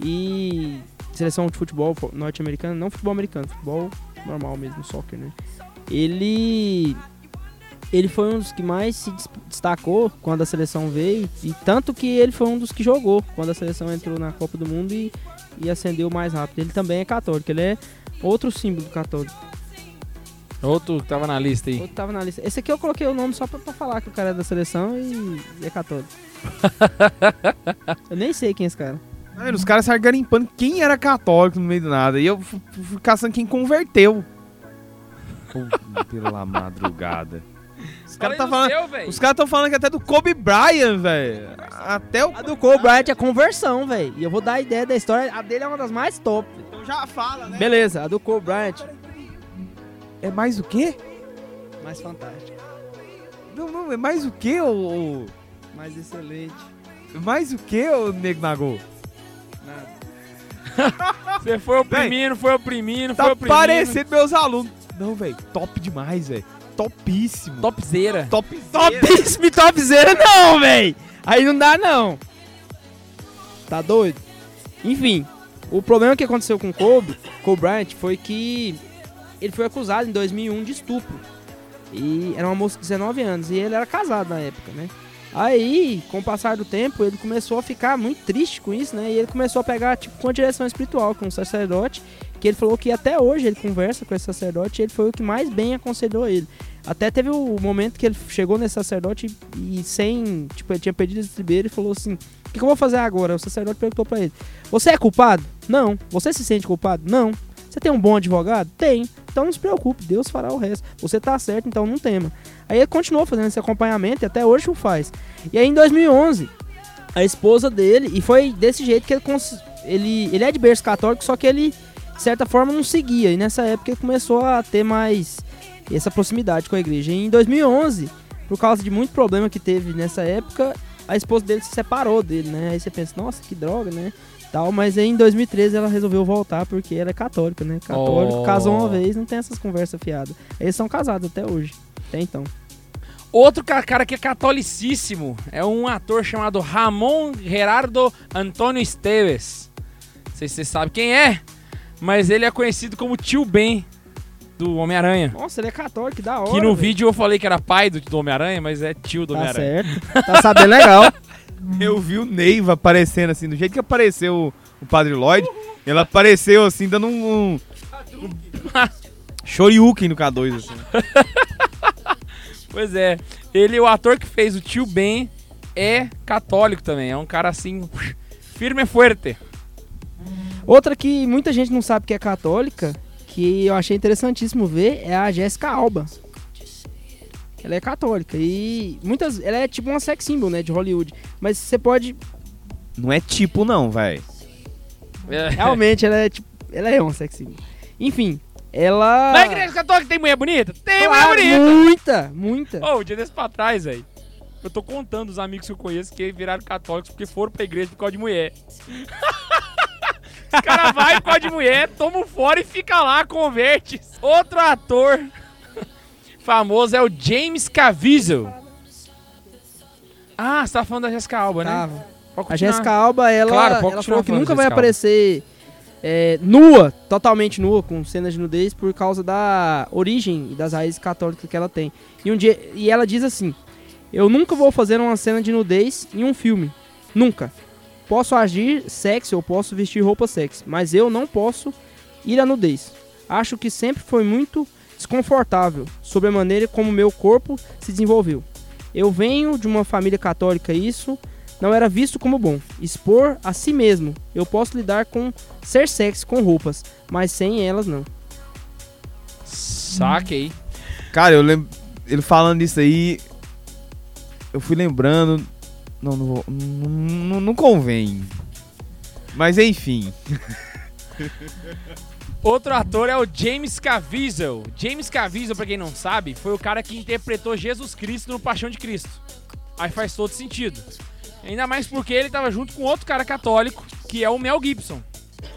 e seleção de futebol norte-americana, não futebol americano, futebol normal mesmo, soccer, né? Ele ele foi um dos que mais se des- destacou quando a seleção veio e tanto que ele foi um dos que jogou quando a seleção entrou na Copa do Mundo e, e ascendeu mais rápido. Ele também é católico, ele é outro símbolo católico. Outro que tava na lista aí. Outro tava na lista. Esse aqui eu coloquei o nome só pra, pra falar que o cara é da seleção e, e é católico. eu nem sei quem é esse cara. Mano, os caras saíram garimpando quem era católico no meio do nada. E eu fu- fu- fui caçando quem converteu. Puta, pela madrugada. Os caras tá falando. Os caras estão falando que até do Kobe Bryant, velho. Até o. A do Cole Bryant é conversão, velho. E eu vou dar a ideia da história. A dele é uma das mais top. Então já fala, né? Beleza, a do Cole Bryant, É mais o quê? mais fantástica. Não, não, é mais o quê, ô. ô- Mais excelente. Mais o quê, ô Nego Nagô? Nada. Você foi oprimindo, foi oprimindo, foi Tá oprimindo. parecendo meus alunos. Não, velho, top demais, velho. Topíssimo. Topzera. Top. Topíssimo e topzera não, véi. Aí não dá, não. Tá doido? Enfim, o problema que aconteceu com o Kobe, Kobe Bryant foi que ele foi acusado em 2001 de estupro. E era uma moça de 19 anos e ele era casado na época, né? Aí, com o passar do tempo, ele começou a ficar muito triste com isso, né? E ele começou a pegar, tipo, uma direção espiritual com um sacerdote, que ele falou que até hoje ele conversa com esse sacerdote e ele foi o que mais bem aconselhou ele. Até teve o momento que ele chegou nesse sacerdote e sem, tipo, ele tinha pedido esse ribeiro e falou assim: "O que, que eu vou fazer agora?" O sacerdote perguntou pra ele: "Você é culpado?" "Não." "Você se sente culpado?" "Não." "Você tem um bom advogado?" "Tem." "Então não se preocupe, Deus fará o resto. Você tá certo, então não tema." Aí ele continuou fazendo esse acompanhamento e até hoje o faz. E aí em 2011, a esposa dele, e foi desse jeito que ele ele ele é de berço católico, só que ele de certa forma não seguia. E nessa época ele começou a ter mais essa proximidade com a igreja. E em 2011, por causa de muito problema que teve nessa época, a esposa dele se separou dele, né? Aí você pensa, nossa, que droga, né? Tal, mas aí em 2013 ela resolveu voltar porque ela é católica, né? Católico, Oh. casou uma vez, não tem essas conversas fiadas. Eles são casados até hoje. Até então. Outro ca- cara que é catolicíssimo é um ator chamado Ramon Gerardo Antônio Esteves. Não sei se você sabe quem é, mas ele é conhecido como tio Ben do Homem-Aranha. Nossa, ele é católico, da hora. Que no velho. vídeo eu falei que era pai do, do Homem-Aranha, mas é tio do Tá Homem-Aranha. certo. Tá sabendo legal. Eu vi o Neiva aparecendo assim, do jeito que apareceu o, o Padre Lloyd, ele apareceu assim, dando um. um Shoryuken no K2, assim. Pois é, ele, o ator que fez o tio Ben, é católico também. É um cara assim, firme e fuerte. Outra que muita gente não sabe que é católica, que eu achei interessantíssimo ver, é a Jéssica Alba. Ela é católica e muitas, ela é tipo uma sex symbol, né, de Hollywood. Mas você pode, Não é tipo, não, velho. É. realmente, ela é tipo, ela é uma sex symbol. Enfim, ela Na igreja católica tem mulher bonita? Tem Claro, mulher bonita! muita, muita. Ô, um dia desse pra trás, velho. Eu tô contando os amigos que eu conheço que viraram católicos porque foram pra igreja por causa de mulher. Os caras vai por causa de mulher, toma fora e fica lá, converte. Outro ator famoso é o James Caviezel. Ah, você tá falando da Jessica Alba, né? A. Jéssica Alba, ela, Claro, ela falou que nunca vai Jessica Alba. aparecer é, nua, totalmente nua, com cenas de nudez, por causa da origem e das raízes católicas que ela tem. E, um dia, e ela diz assim: Eu nunca vou fazer uma cena de nudez em um filme. Nunca. Posso agir sexy ou posso vestir roupa sexy, mas eu não posso ir à nudez. Acho que sempre foi muito desconfortável sobre a maneira como meu corpo se desenvolveu. Eu venho de uma família católica e isso não era visto como bom. Expor a si mesmo. Eu posso lidar com ser sexy com roupas, mas sem elas não. Saquei. Cara, eu lembro. Ele falando isso aí. Eu fui lembrando. Não, não, vou- não, não, não convém. Mas enfim. Outro ator é o James Caviezel. James Caviezel, pra quem não sabe, foi o cara que interpretou Jesus Cristo no Paixão de Cristo. Aí faz todo sentido. Ainda mais porque ele tava junto com outro cara católico, que é o Mel Gibson.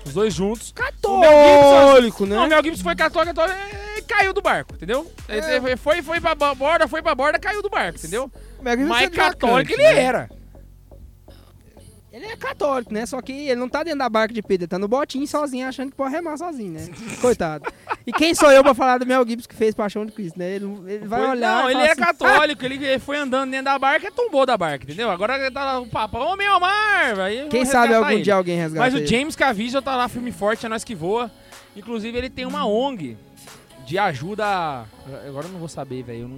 Os dois juntos. O Mel Católico, Não, o né? Mel Gibson foi católico, católico e caiu do barco, entendeu? Ele foi, foi pra borda, foi pra borda, caiu do barco, entendeu? Mas católico ele era. Ele é católico, né? Só que ele não tá dentro da barca de Pedro, ele tá no botinho sozinho, achando que pode remar sozinho, né? Coitado. E quem sou eu pra falar do Mel Gibson que fez Paixão de Cristo, né? Ele, ele vai Foi- olhar. não, ele é assim, católico, ele foi andando dentro da barca e tombou da barca, entendeu? Agora ele tá lá, o papo, ô meu mar! Aí Quem sabe algum ele. dia alguém resgata Mas o ele. James Caviezel tá lá firme e forte, é nós que voa. Inclusive ele tem uma ONG de ajuda. a- Agora eu não vou saber, velho. Eu não,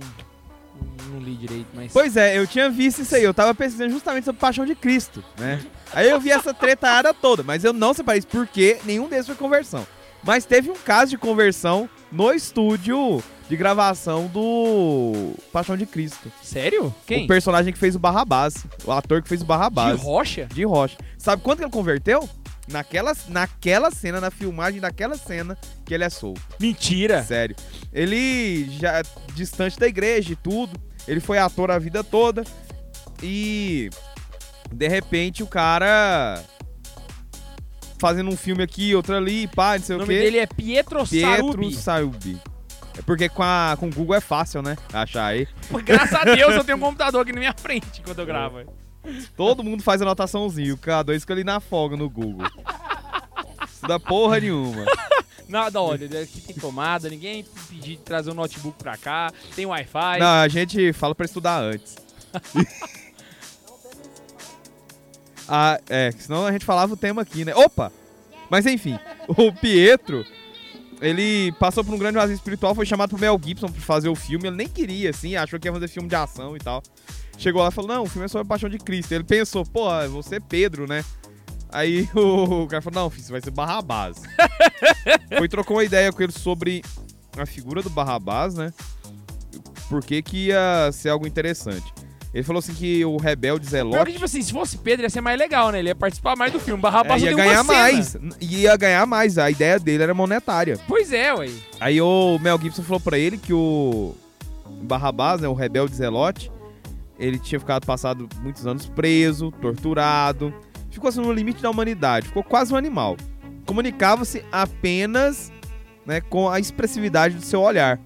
não li direito, mas. Pois é, eu tinha visto isso aí. Eu tava pesquisando justamente sobre Paixão de Cristo, né? Aí eu vi essa tretada toda, mas eu não separei isso porque nenhum desses foi conversão. Mas teve um caso de conversão no estúdio de gravação do Paixão de Cristo. Sério? Quem? O personagem que fez o Barrabás. O ator que fez o De Barrabás. rocha? De rocha. Sabe quanto que ele converteu? Naquela, naquela cena, na filmagem daquela cena, que ele é solto. Mentira. Sério. Ele já distante da igreja e tudo. Ele foi ator a vida toda. E de repente o cara fazendo um filme aqui, outro ali, pá, não sei O o nome quê. dele é Pietro, Pietro Sarubi. Sarubi. É porque com, a, com o Google é fácil, né? Achar aí. Graças a Deus eu tenho um computador aqui na minha frente quando eu gravo. Todo mundo faz anotaçãozinho. O K2 fica ali na folga no Google. Isso dá porra nenhuma. Nada, olha, aqui tem tomada, ninguém pediu de trazer um notebook pra cá, tem Wi-Fi. Não, a gente fala pra estudar antes. ah, é, senão a gente falava o tema aqui, né? Opa! Mas enfim, o Pietro, ele passou por um grande vazio espiritual, foi chamado pro Mel Gibson pra fazer o filme, ele nem queria, assim, achou que ia fazer filme de ação e tal. Chegou lá e falou, não, o filme é sobre a paixão de Cristo. Ele pensou, pô, você é Pedro, né? Aí o cara falou, não, filho, você vai ser Barrabás. foi e trocou uma ideia com ele sobre a figura do Barrabás, né? Por que que ia ser algo interessante. Ele falou assim que o rebelde Pior que, Zelote tipo assim, se fosse Pedro ia ser mais legal, né? Ele ia participar mais do filme. Barra é, ia ganhar mais. Ia ganhar mais. A ideia dele era monetária. Pois é, ué. Aí o Mel Gibson falou pra ele que o Barrabás, né, o rebelde Zelote, ele tinha ficado passado muitos anos preso, torturado, ficou assim no limite da humanidade, ficou quase um animal. Comunicava-se apenas né, com a expressividade do seu olhar.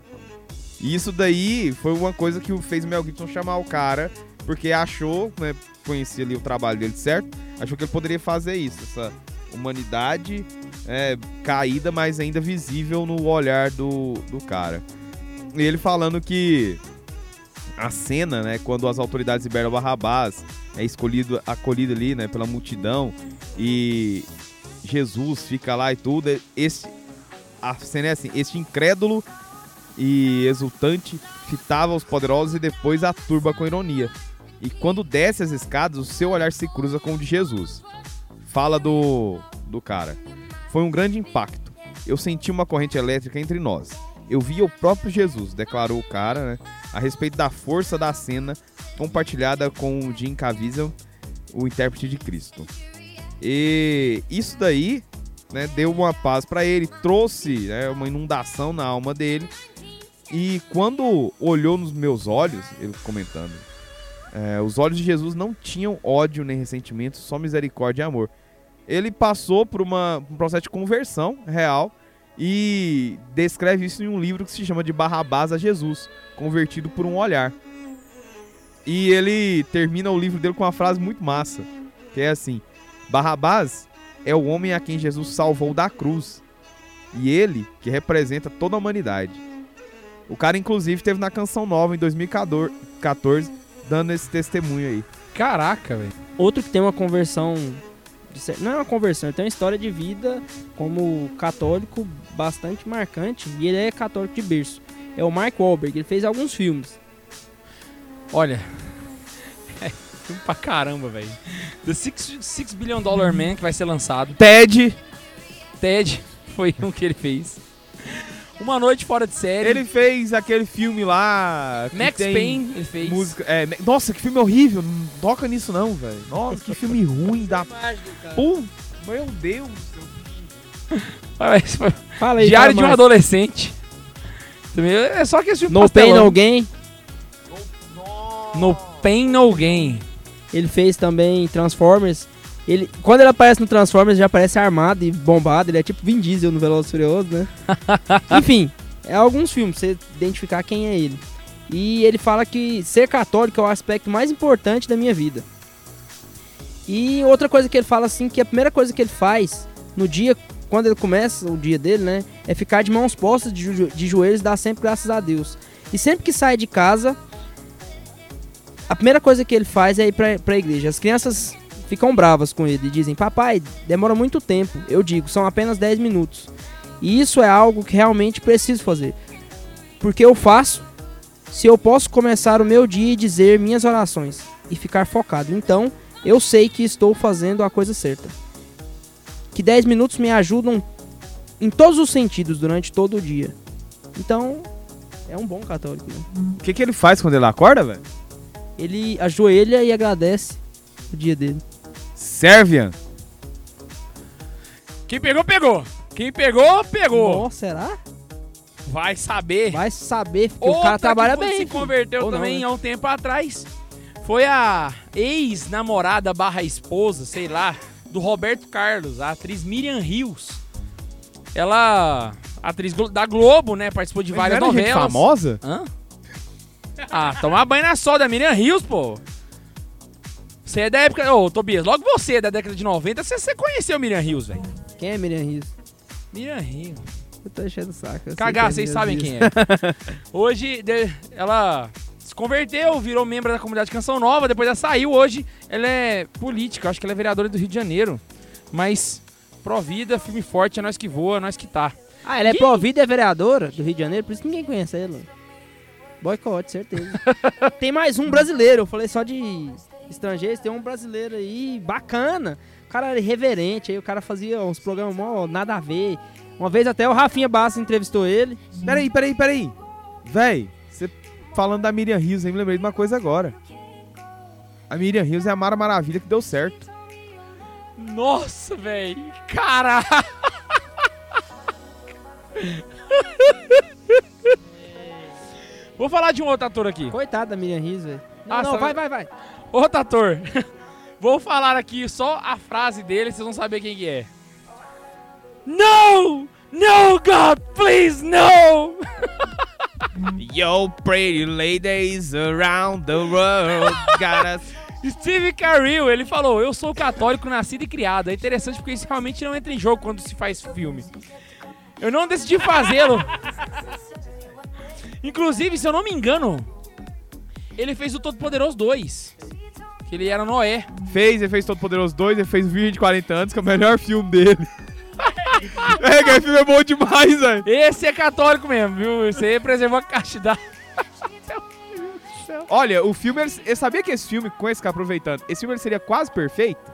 E isso daí foi uma coisa que fez o Mel Gibson chamar o cara, porque achou, né, conhecia ali o trabalho dele certo, achou que ele poderia fazer isso, essa humanidade é, caída, mas ainda visível no olhar do, do cara. E ele falando que a cena, né, quando as autoridades liberam Barrabás, é escolhido, acolhido ali, né, pela multidão e Jesus fica lá e tudo, é- esse a cena é assim, este incrédulo e exultante fitava os poderosos e depois a turba com ironia. E quando desce as escadas, o seu olhar se cruza com o de Jesus. Fala do, do cara. Foi um grande impacto. Eu senti uma corrente elétrica entre nós. Eu via o próprio Jesus, declarou o cara, né? A respeito da força da cena compartilhada com o Jim Caviezel, o intérprete de Cristo. E isso daí, né, deu uma paz pra ele, trouxe né, uma inundação na alma dele. E quando olhou nos meus olhos, ele comentando, é, os olhos de Jesus não tinham ódio nem ressentimento, só misericórdia e amor. Ele passou por uma, um processo de conversão real e descreve isso em um livro que se chama de Barrabás a Jesus, convertido por um olhar. E ele termina o livro dele com uma frase muito massa, que é assim: Barrabás é o homem a quem Jesus salvou da cruz, e ele que representa toda a humanidade. O cara, inclusive, esteve na Canção Nova em 2014, dando esse testemunho aí. Caraca, velho. Outro que tem uma conversão. Não é uma conversão, ele tem uma história de vida como católico bastante marcante. E ele é católico de berço. É o Mark Wahlberg. Ele fez alguns filmes. Olha. É filme pra caramba, velho. The Six, Six Billion Dollar Man, que vai ser lançado. Ted, Ted foi um que ele fez. Uma Noite Fora de Série. ele fez aquele filme lá. que Max tem Payne, ele fez. Música, é, nossa, que filme horrível. Não toca nisso, não, velho. Nossa, que filme ruim da. Pô, meu Deus. Fala aí, Diário fala de um mais. adolescente. Também é só que esse filme No Pain pastelão. No Gain. No Pain No Gain. Ele fez também Transformers. Ele, quando ele aparece no Transformers, já aparece armado e bombado. Ele é tipo Vin Diesel no Velozes Furiosos, né? Enfim, é alguns filmes, pra você identificar quem é ele. E ele fala que ser católico é o aspecto mais importante da minha vida. E outra coisa que ele fala assim, que a primeira coisa que ele faz no dia, quando ele começa o dia dele, né? É ficar de mãos postas, de, jo- de joelhos, dar sempre graças a Deus. E sempre que sai de casa, a primeira coisa que ele faz é ir pra, pra igreja. As crianças ficam bravas com ele e dizem: Papai, demora muito tempo. Eu digo: são apenas 10 minutos. E isso é algo que realmente preciso fazer. Porque eu faço se eu posso começar o meu dia e dizer minhas orações e ficar focado. Então, eu sei que estou fazendo a coisa certa. Que 10 minutos me ajudam em todos os sentidos durante todo o dia. Então, é um bom católico. Né? O que, que ele faz quando ele acorda, velho? Ele ajoelha e agradece o dia dele. Servian. Quem pegou, pegou. Quem pegou, pegou. Nossa, será? Vai saber. Vai saber, porque Outra o cara trabalha que bem. se converteu Ou não, também né? há um tempo atrás. Foi a ex-namorada barra esposa, sei lá, do Roberto Carlos, a atriz Miriam Rios. Ela, atriz da Globo, né, participou de Mas várias novelas. famosa? Hã? Ah, tomar banho na sol da Miriam Rios, pô. Você é da época... Ô, Tobias, logo você é da década de 90, você, você conheceu Miriam Rios, velho. Quem é Miriam Rios? Miriam Rios. Eu tô enchendo o saco. Cagar, vocês sabem quem é. Hoje, de- ela se converteu, virou membro da comunidade Canção Nova, depois ela saiu. Hoje, ela é política, acho que ela é vereadora do Rio de Janeiro. Mas, pró-vida, firme e forte, é nós que voa, é nós que tá. Ah, ela é Quem? provida e é vereadora do Rio de Janeiro, por isso que ninguém conhece ela. Boicote, certeza. tem mais um brasileiro, eu falei só de estrangeiros, tem um brasileiro aí bacana. O cara era irreverente, aí o cara fazia uns programas mó nada a ver. Uma vez até o Rafinha Bastos entrevistou ele. Peraí, peraí, peraí. Véi, você falando da Miriam Rios, aí me lembrei de uma coisa agora. A Miriam Rios é a Mara Maravilha que deu certo. Nossa, velho. Caralho. Vou falar de um outro ator aqui. Coitado da Miriam Rios, velho. Não, Ah, não, só- vai, vai, vai. Outro ator. Vou falar aqui só a frase dele, vocês vão saber quem que é. No! No, God, please, no! Yo, pretty ladies around the world. Got us. Steve Carell, ele falou: Eu sou católico, nascido e criado. É interessante porque isso realmente não entra em jogo quando se faz filme. Eu não decidi fazê-lo. Inclusive, se eu não me engano, ele fez o Todo-Poderoso 2. Que ele era Noé. Fez, ele fez Todo Poderoso 2, ele fez Virgem de 40 anos, que é o melhor filme dele. é, que esse filme é bom demais, velho. Esse é católico mesmo, viu? Você preservou a castidade. Olha, o filme, eu sabia que esse filme, com esse cara aproveitando, esse filme seria quase perfeito,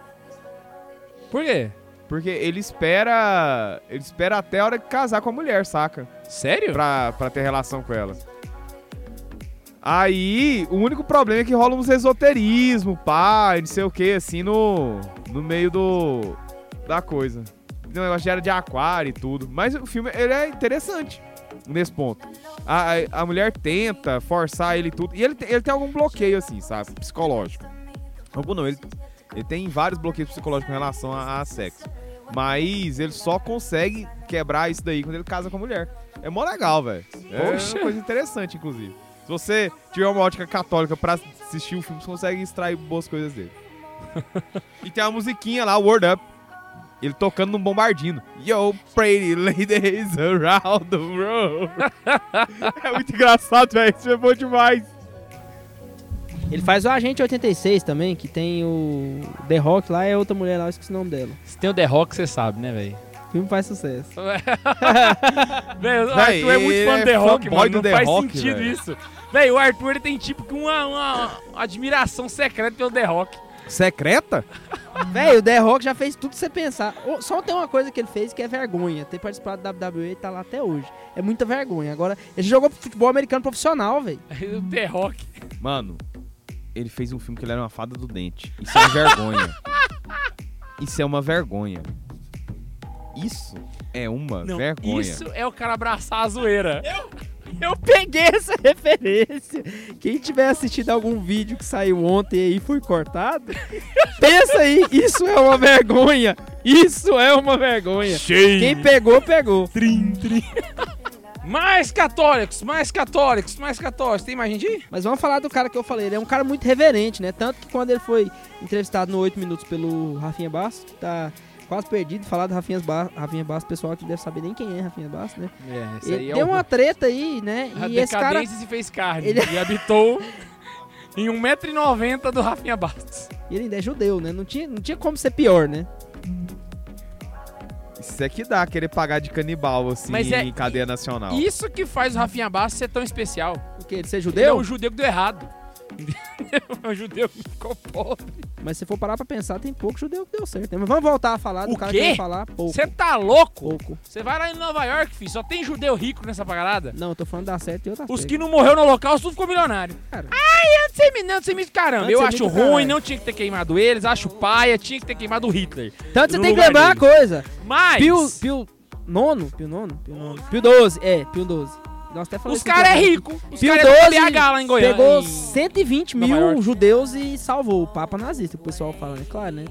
Por quê? porque ele espera, ele espera até a hora de casar com a mulher, saca? Sério? Pra, pra ter relação com ela. Aí, o único problema é que rola uns esoterismo, pá, não sei o que, assim, no, no meio do, da coisa. O negócio já era de aquário e tudo. Mas o filme, ele é interessante nesse ponto. A, a, a mulher tenta forçar ele e tudo. E ele, tem- ele tem algum bloqueio, assim, sabe? Psicológico. Algum não, ele, ele tem vários bloqueios psicológicos em relação a, a sexo. Mas ele só consegue quebrar isso daí quando ele casa com a mulher. É mó legal, velho. É uma coisa interessante, inclusive. Se você tiver uma ótica católica pra assistir o filme, você consegue extrair boas coisas dele. e tem a musiquinha lá, Word Up. Ele tocando num bombardino. Yo, pretty ladies around the world. é muito engraçado, velho. Isso é bom demais. Ele faz o Agente 86 também, que tem o The Rock lá, é outra mulher lá, eu esqueci o nome dela. Se tem o The Rock, você sabe, né, velho? O filme faz sucesso. Velho, Arthur é muito fã do é The Rock, fanboy mano. do Não The faz Rock, sentido velho. isso. Velho, o Arthur ele tem tipo que uma, uma admiração secreta pelo The Rock. Secreta? Velho, o The Rock já fez tudo que você pensar. Só tem uma coisa que ele fez que é vergonha. Ter participado da WWE e tá lá até hoje. É muita vergonha. Agora, ele jogou futebol americano profissional, velho. O The Rock. Mano, ele fez um filme que ele era uma fada do dente. Isso é uma vergonha. Isso é uma vergonha. Isso é uma Não, vergonha. isso é o cara abraçar a zoeira. Eu peguei essa referência. Quem tiver assistido algum vídeo que saiu ontem aí e foi cortado, pensa aí, isso é uma vergonha. Isso é uma vergonha. Cheio. Quem pegou, pegou. Trim, trim. Mais católicos, mais católicos, mais católicos. Tem mais gente aí? Mas vamos falar do cara que eu falei. Ele é um cara muito reverente, né? Tanto que quando ele foi entrevistado no 8 Minutos pelo Rafinha Bastos, que tá quase perdido falar do Rafinha Bastos, Rafinha Bastos, pessoal que deve saber nem quem é Rafinha Bastos, né? É, Ele deu uma treta aí, né? A E esse cara. se fez carne. ele- E habitou em 1,90m do Rafinha Bastos. e Ele ainda é judeu, né? Não tinha, não tinha como ser pior, né? Isso é que dá, querer pagar de canibal, assim, Mas é- em cadeia nacional. Isso que faz o Rafinha Bastos ser tão especial. Porque ele ser Ele é judeu. um judeu que deu errado. um judeu ficou pobre. Mas se for parar pra pensar, tem pouco judeu que deu certo. Mas vamos voltar a falar do O cara quê? que ia falar. Pouco. Você tá louco? Pouco. Você vai lá em Nova York, filho, só tem judeu rico nessa parada. Não, eu tô falando da certo e outra Os que não morreu no holocausto, tudo ficou milionário. Cara. Ai, antissemita, não, antissemita, caramba. Eu acho ruim, caralho. não tinha que ter queimado eles, acho paia, tinha que ter queimado o Hitler. Tanto você tem que lembrar uma coisa. Mas, Pio, Pio nono? Pio nono? Pio nono. Pio 12. É, Pio 12. Nós até falamos os caras é rico. Os Pio caras é do 12 BH lá em Goiânia. Pegou em- 120 Nova mil judeus e salvou o Papa nazista. O pessoal fala, né? Claro, né?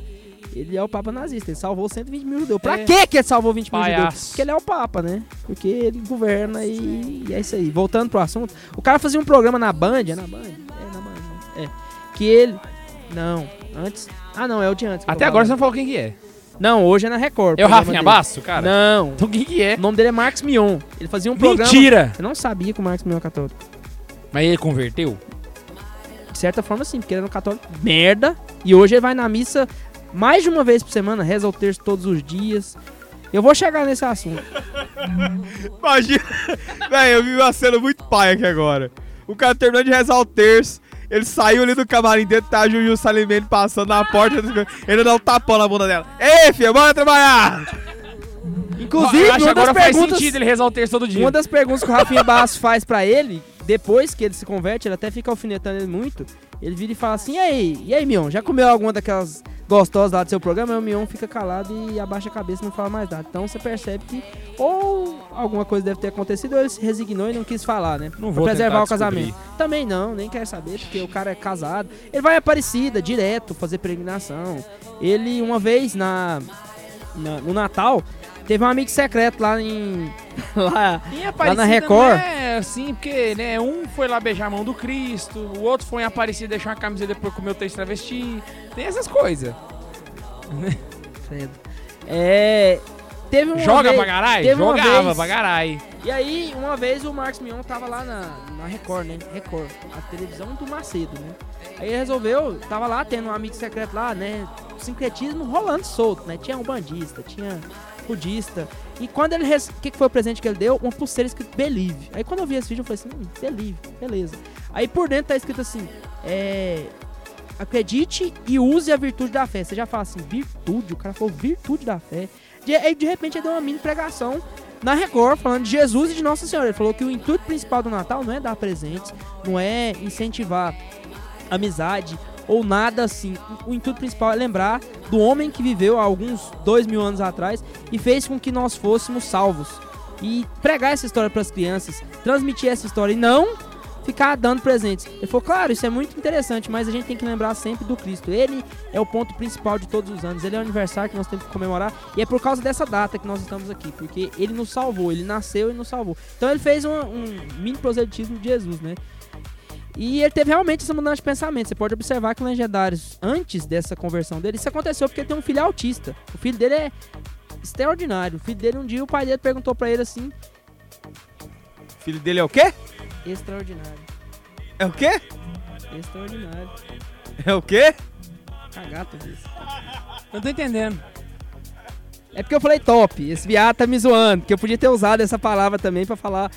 Ele é o Papa nazista, ele salvou 120 mil judeus. Pra É. quê que ele salvou 20 mil Palhaço. judeus? Porque ele é o Papa, né? Porque ele governa e, e é isso aí. Voltando pro assunto, o cara fazia um programa na Band, é na Band? É na Band, né? É. Que ele. Não, antes. Ah, não, é o de antes. que Até agora você não falou quem que é. Não, hoje é na Record. É o Rafinha. Basso, cara? Não. Então quem que é? O nome dele é Marcos Mion. Ele fazia um programa. Mentira! Eu não sabia que o Marcos Mion é católico. Mas ele converteu? De certa forma, sim, porque ele era um católico merda. E hoje ele vai na missa mais de uma vez por semana, reza o terço todos os dias. Eu vou chegar nesse assunto. Imagina. Véi, eu vi uma cena muito pai aqui agora. O cara terminou de rezar o terço. Ele saiu ali do camarim dentro, tá a Juju Salimene passando na porta. Ele dá um tapão na bunda dela. Ei, filha, bora trabalhar! Inclusive, acho uma que agora das faz perguntas, sentido ele rezar o terço todo dia. uma das perguntas que o Rafinha Basso faz pra ele, depois que ele se converte, ele até fica alfinetando ele muito. Ele vira e fala assim: e aí, e aí, Mion, já comeu alguma daquelas gostosas lá do seu programa? Aí o Mion fica calado e abaixa a cabeça e não fala mais nada. Então você percebe que ou alguma coisa deve ter acontecido ou ele se resignou e não quis falar, né? Não Pra vou preservar o casamento. descobrir. Também não, nem quero saber, porque o cara é casado. Ele vai em Aparecida, direto, fazer peregrinação. Ele, uma vez na, na- no Natal, teve um amigo secreto lá em. lá. E na Record? é assim, porque, né, um foi lá beijar a mão do Cristo, o outro foi em Aparecida deixar uma camiseta depois comeu três travesti. Tem essas coisas. É. Teve uma Joga vez, pra caralho? Jogava vez- pra caralho. E aí, uma vez o Marcos Mion tava lá na, na Record, né? Record, a televisão do Macedo, né? Aí resolveu, tava lá tendo um amigo secreto lá, né? Sincretismo rolando solto, né? Tinha um bandista, tinha budista. E quando ele. O que, que foi o presente que ele deu? Uma pulseira escrito Believe. Aí quando eu vi esse vídeo, eu falei assim: hum, Believe, beleza. Aí por dentro tá escrito assim: é. Acredite e use a virtude da fé. Você já fala assim, virtude, o cara falou virtude da fé. De, aí de repente ele deu uma mini pregação na Record falando de Jesus e de Nossa Senhora. Ele falou que o intuito principal do Natal não é dar presentes, não é incentivar amizade ou nada assim. O intuito principal é lembrar do homem que viveu há alguns dois mil anos atrás e fez com que nós fôssemos salvos. E pregar essa história para as crianças, transmitir essa história e não ficar dando presentes. Ele falou, claro, isso é muito interessante, mas a gente tem que lembrar sempre do Cristo. Ele é o ponto principal de todos os anos. Ele é o aniversário que nós temos que comemorar. E é por causa dessa data que nós estamos aqui. Porque ele nos salvou, ele nasceu e nos salvou. Então ele fez um, um mini proselitismo de Jesus, né? E ele teve realmente essa mudança de pensamento. Você pode observar que o Legendários, antes dessa conversão dele, isso aconteceu porque ele tem um filho autista. O filho dele é extraordinário. O filho dele, um dia, o pai dele perguntou pra ele assim: O filho dele é o quê? extraordinário. É o quê? Extraordinário. É o quê? Cagata disso. Não tô entendendo. É porque eu falei top. Esse viado tá me zoando. Que eu podia ter usado essa palavra também pra falar.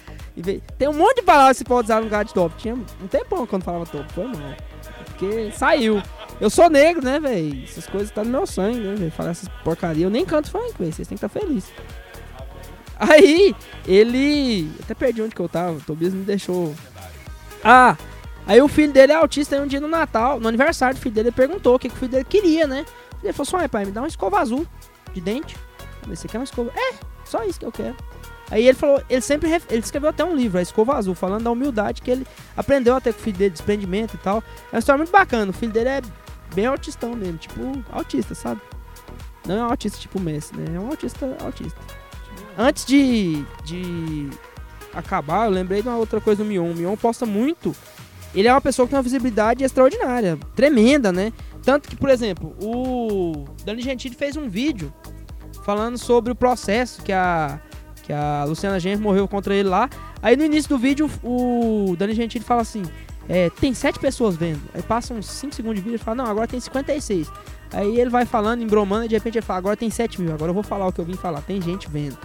Tem um monte de palavras que você pode usar no lugar de top. Tinha um tempão quando falava top. Foi mal. Porque saiu. Eu sou negro, né, velho? Essas coisas tá no meu sangue, né, velho? Falar essas porcaria. Eu nem canto funk, velho. Vocês têm que estar felizes. Aí, ele. Até perdi onde que eu tava. O Tobias me deixou. Ah! Aí o filho dele é autista aí um dia no Natal, no aniversário do filho dele, ele perguntou o que, que o filho dele queria, né? Ele falou assim, "Ué, pai, me dá uma escova azul de dente. Você quer uma escova? É, só isso que eu quero. Aí ele falou, ele sempre, ele escreveu até um livro, A Escova Azul, falando da humildade que ele aprendeu até com o filho dele, desprendimento e tal. É uma história muito bacana, o filho dele é bem autistão mesmo, tipo, autista, sabe? Não é um autista tipo Messi, né? É um autista autista. Antes de, de acabar, eu lembrei de uma outra coisa do Mion. O Mion posta muito. Ele é uma pessoa que tem uma visibilidade extraordinária, tremenda, né? Tanto que, por exemplo, o Dani Gentili fez um vídeo falando sobre o processo que a, que a Luciana Genro morreu contra ele lá. Aí no início do vídeo, o Dani Gentili fala assim: é, tem sete pessoas vendo. Aí passa uns 5 segundos de vídeo e fala: não, agora tem 56. Aí ele vai falando, embromando, e de repente ele fala: agora tem 7 mil, agora eu vou falar o que eu vim falar. Tem gente vendo.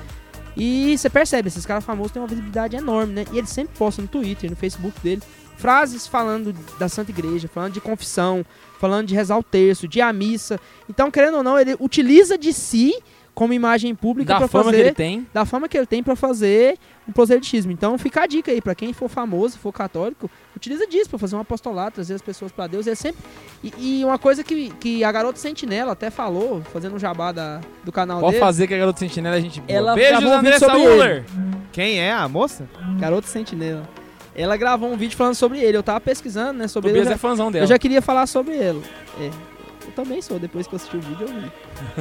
E você percebe, esses caras famosos têm uma visibilidade enorme, né? E ele sempre posta no Twitter, no Facebook dele, frases falando da Santa Igreja, falando de confissão, falando de rezar o terço, de à missa. Então, querendo ou não, ele utiliza de si como imagem pública Da para fama fazer que ele tem. da fama que ele tem pra fazer um proselitismo. Então fica a dica aí, pra quem for famoso, for católico, utiliza disso pra fazer um apostolado, trazer as pessoas pra Deus. Ele sempre e, e uma coisa que, que a garota Sentinela até falou, fazendo um jabá da, do canal Pode dele. fazer que a garota sentinela a gente. Ela Beijos, um Andressa sobre Muller. Quem é a moça? Garota Sentinela. Ela gravou um vídeo falando sobre ele. Eu tava pesquisando, né, sobre Tobias ele. é Eu já, fãzão dela. eu já queria falar sobre ele. É. Eu também sou, depois que eu assisti o vídeo eu vi.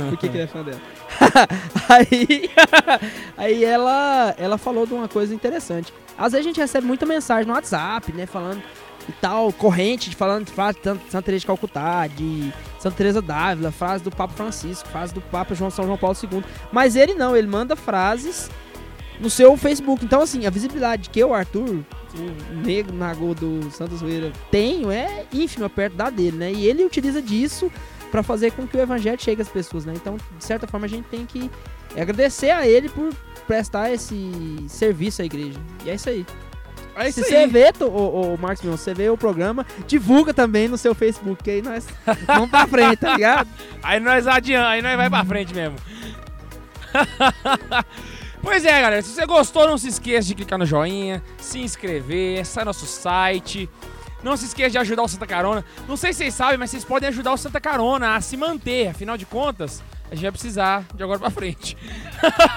Por que, que ele é fã dela? aí, aí ela, ela falou de uma coisa interessante. Às vezes a gente recebe muita mensagem no WhatsApp, né? Falando e tal, corrente, falando frase de Santa Teresa de Calcutá, de Santa Teresa d'Ávila, frase do Papa Francisco, frase do Papa João São João Paulo II. Mas ele não, ele manda frases no seu Facebook. Então, assim, a visibilidade que eu, Arthur, o negro nagô do Santos Zoeira, tenho é ínfima perto da dele, né? E ele utiliza disso pra fazer com que o evangelho chegue às pessoas, né? Então, de certa forma, a gente tem que agradecer a ele por prestar esse serviço à igreja. E é isso aí. É isso Se você vê, o, o Marcos Mion, você vê o programa, divulga também no seu Facebook, que aí nós vamos pra frente, tá ligado? Aí nós adianta, aí nós vai pra frente mesmo. pois é, galera. Se você gostou, não se esqueça de clicar no joinha, se inscrever, acessar nosso site. Não se esqueça de ajudar o Santa Carona. Não sei se vocês sabem, mas vocês podem ajudar o Santa Carona a se manter. Afinal de contas, a gente vai precisar de agora pra frente.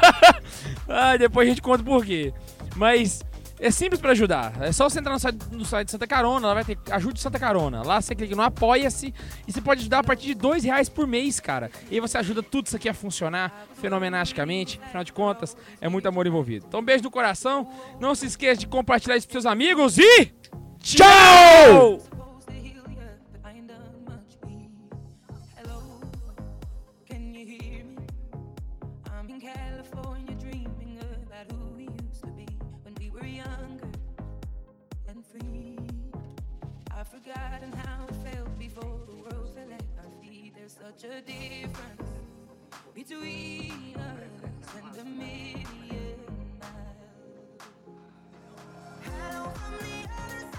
ah, depois a gente conta por quê. Mas É simples pra ajudar. É só você entrar no site, no site de Santa Carona, lá vai ter Ajude Santa Carona. Lá você clica no Apoia-se e você pode ajudar a partir de dois reais por mês, cara. E aí você ajuda tudo isso aqui a funcionar fenomenasticamente. Afinal de contas, é muito amor envolvido. Então, beijo no coração. Não se esqueça de compartilhar isso com seus amigos e. Tchau! such a difference between us and a million miles. Hello from the other side.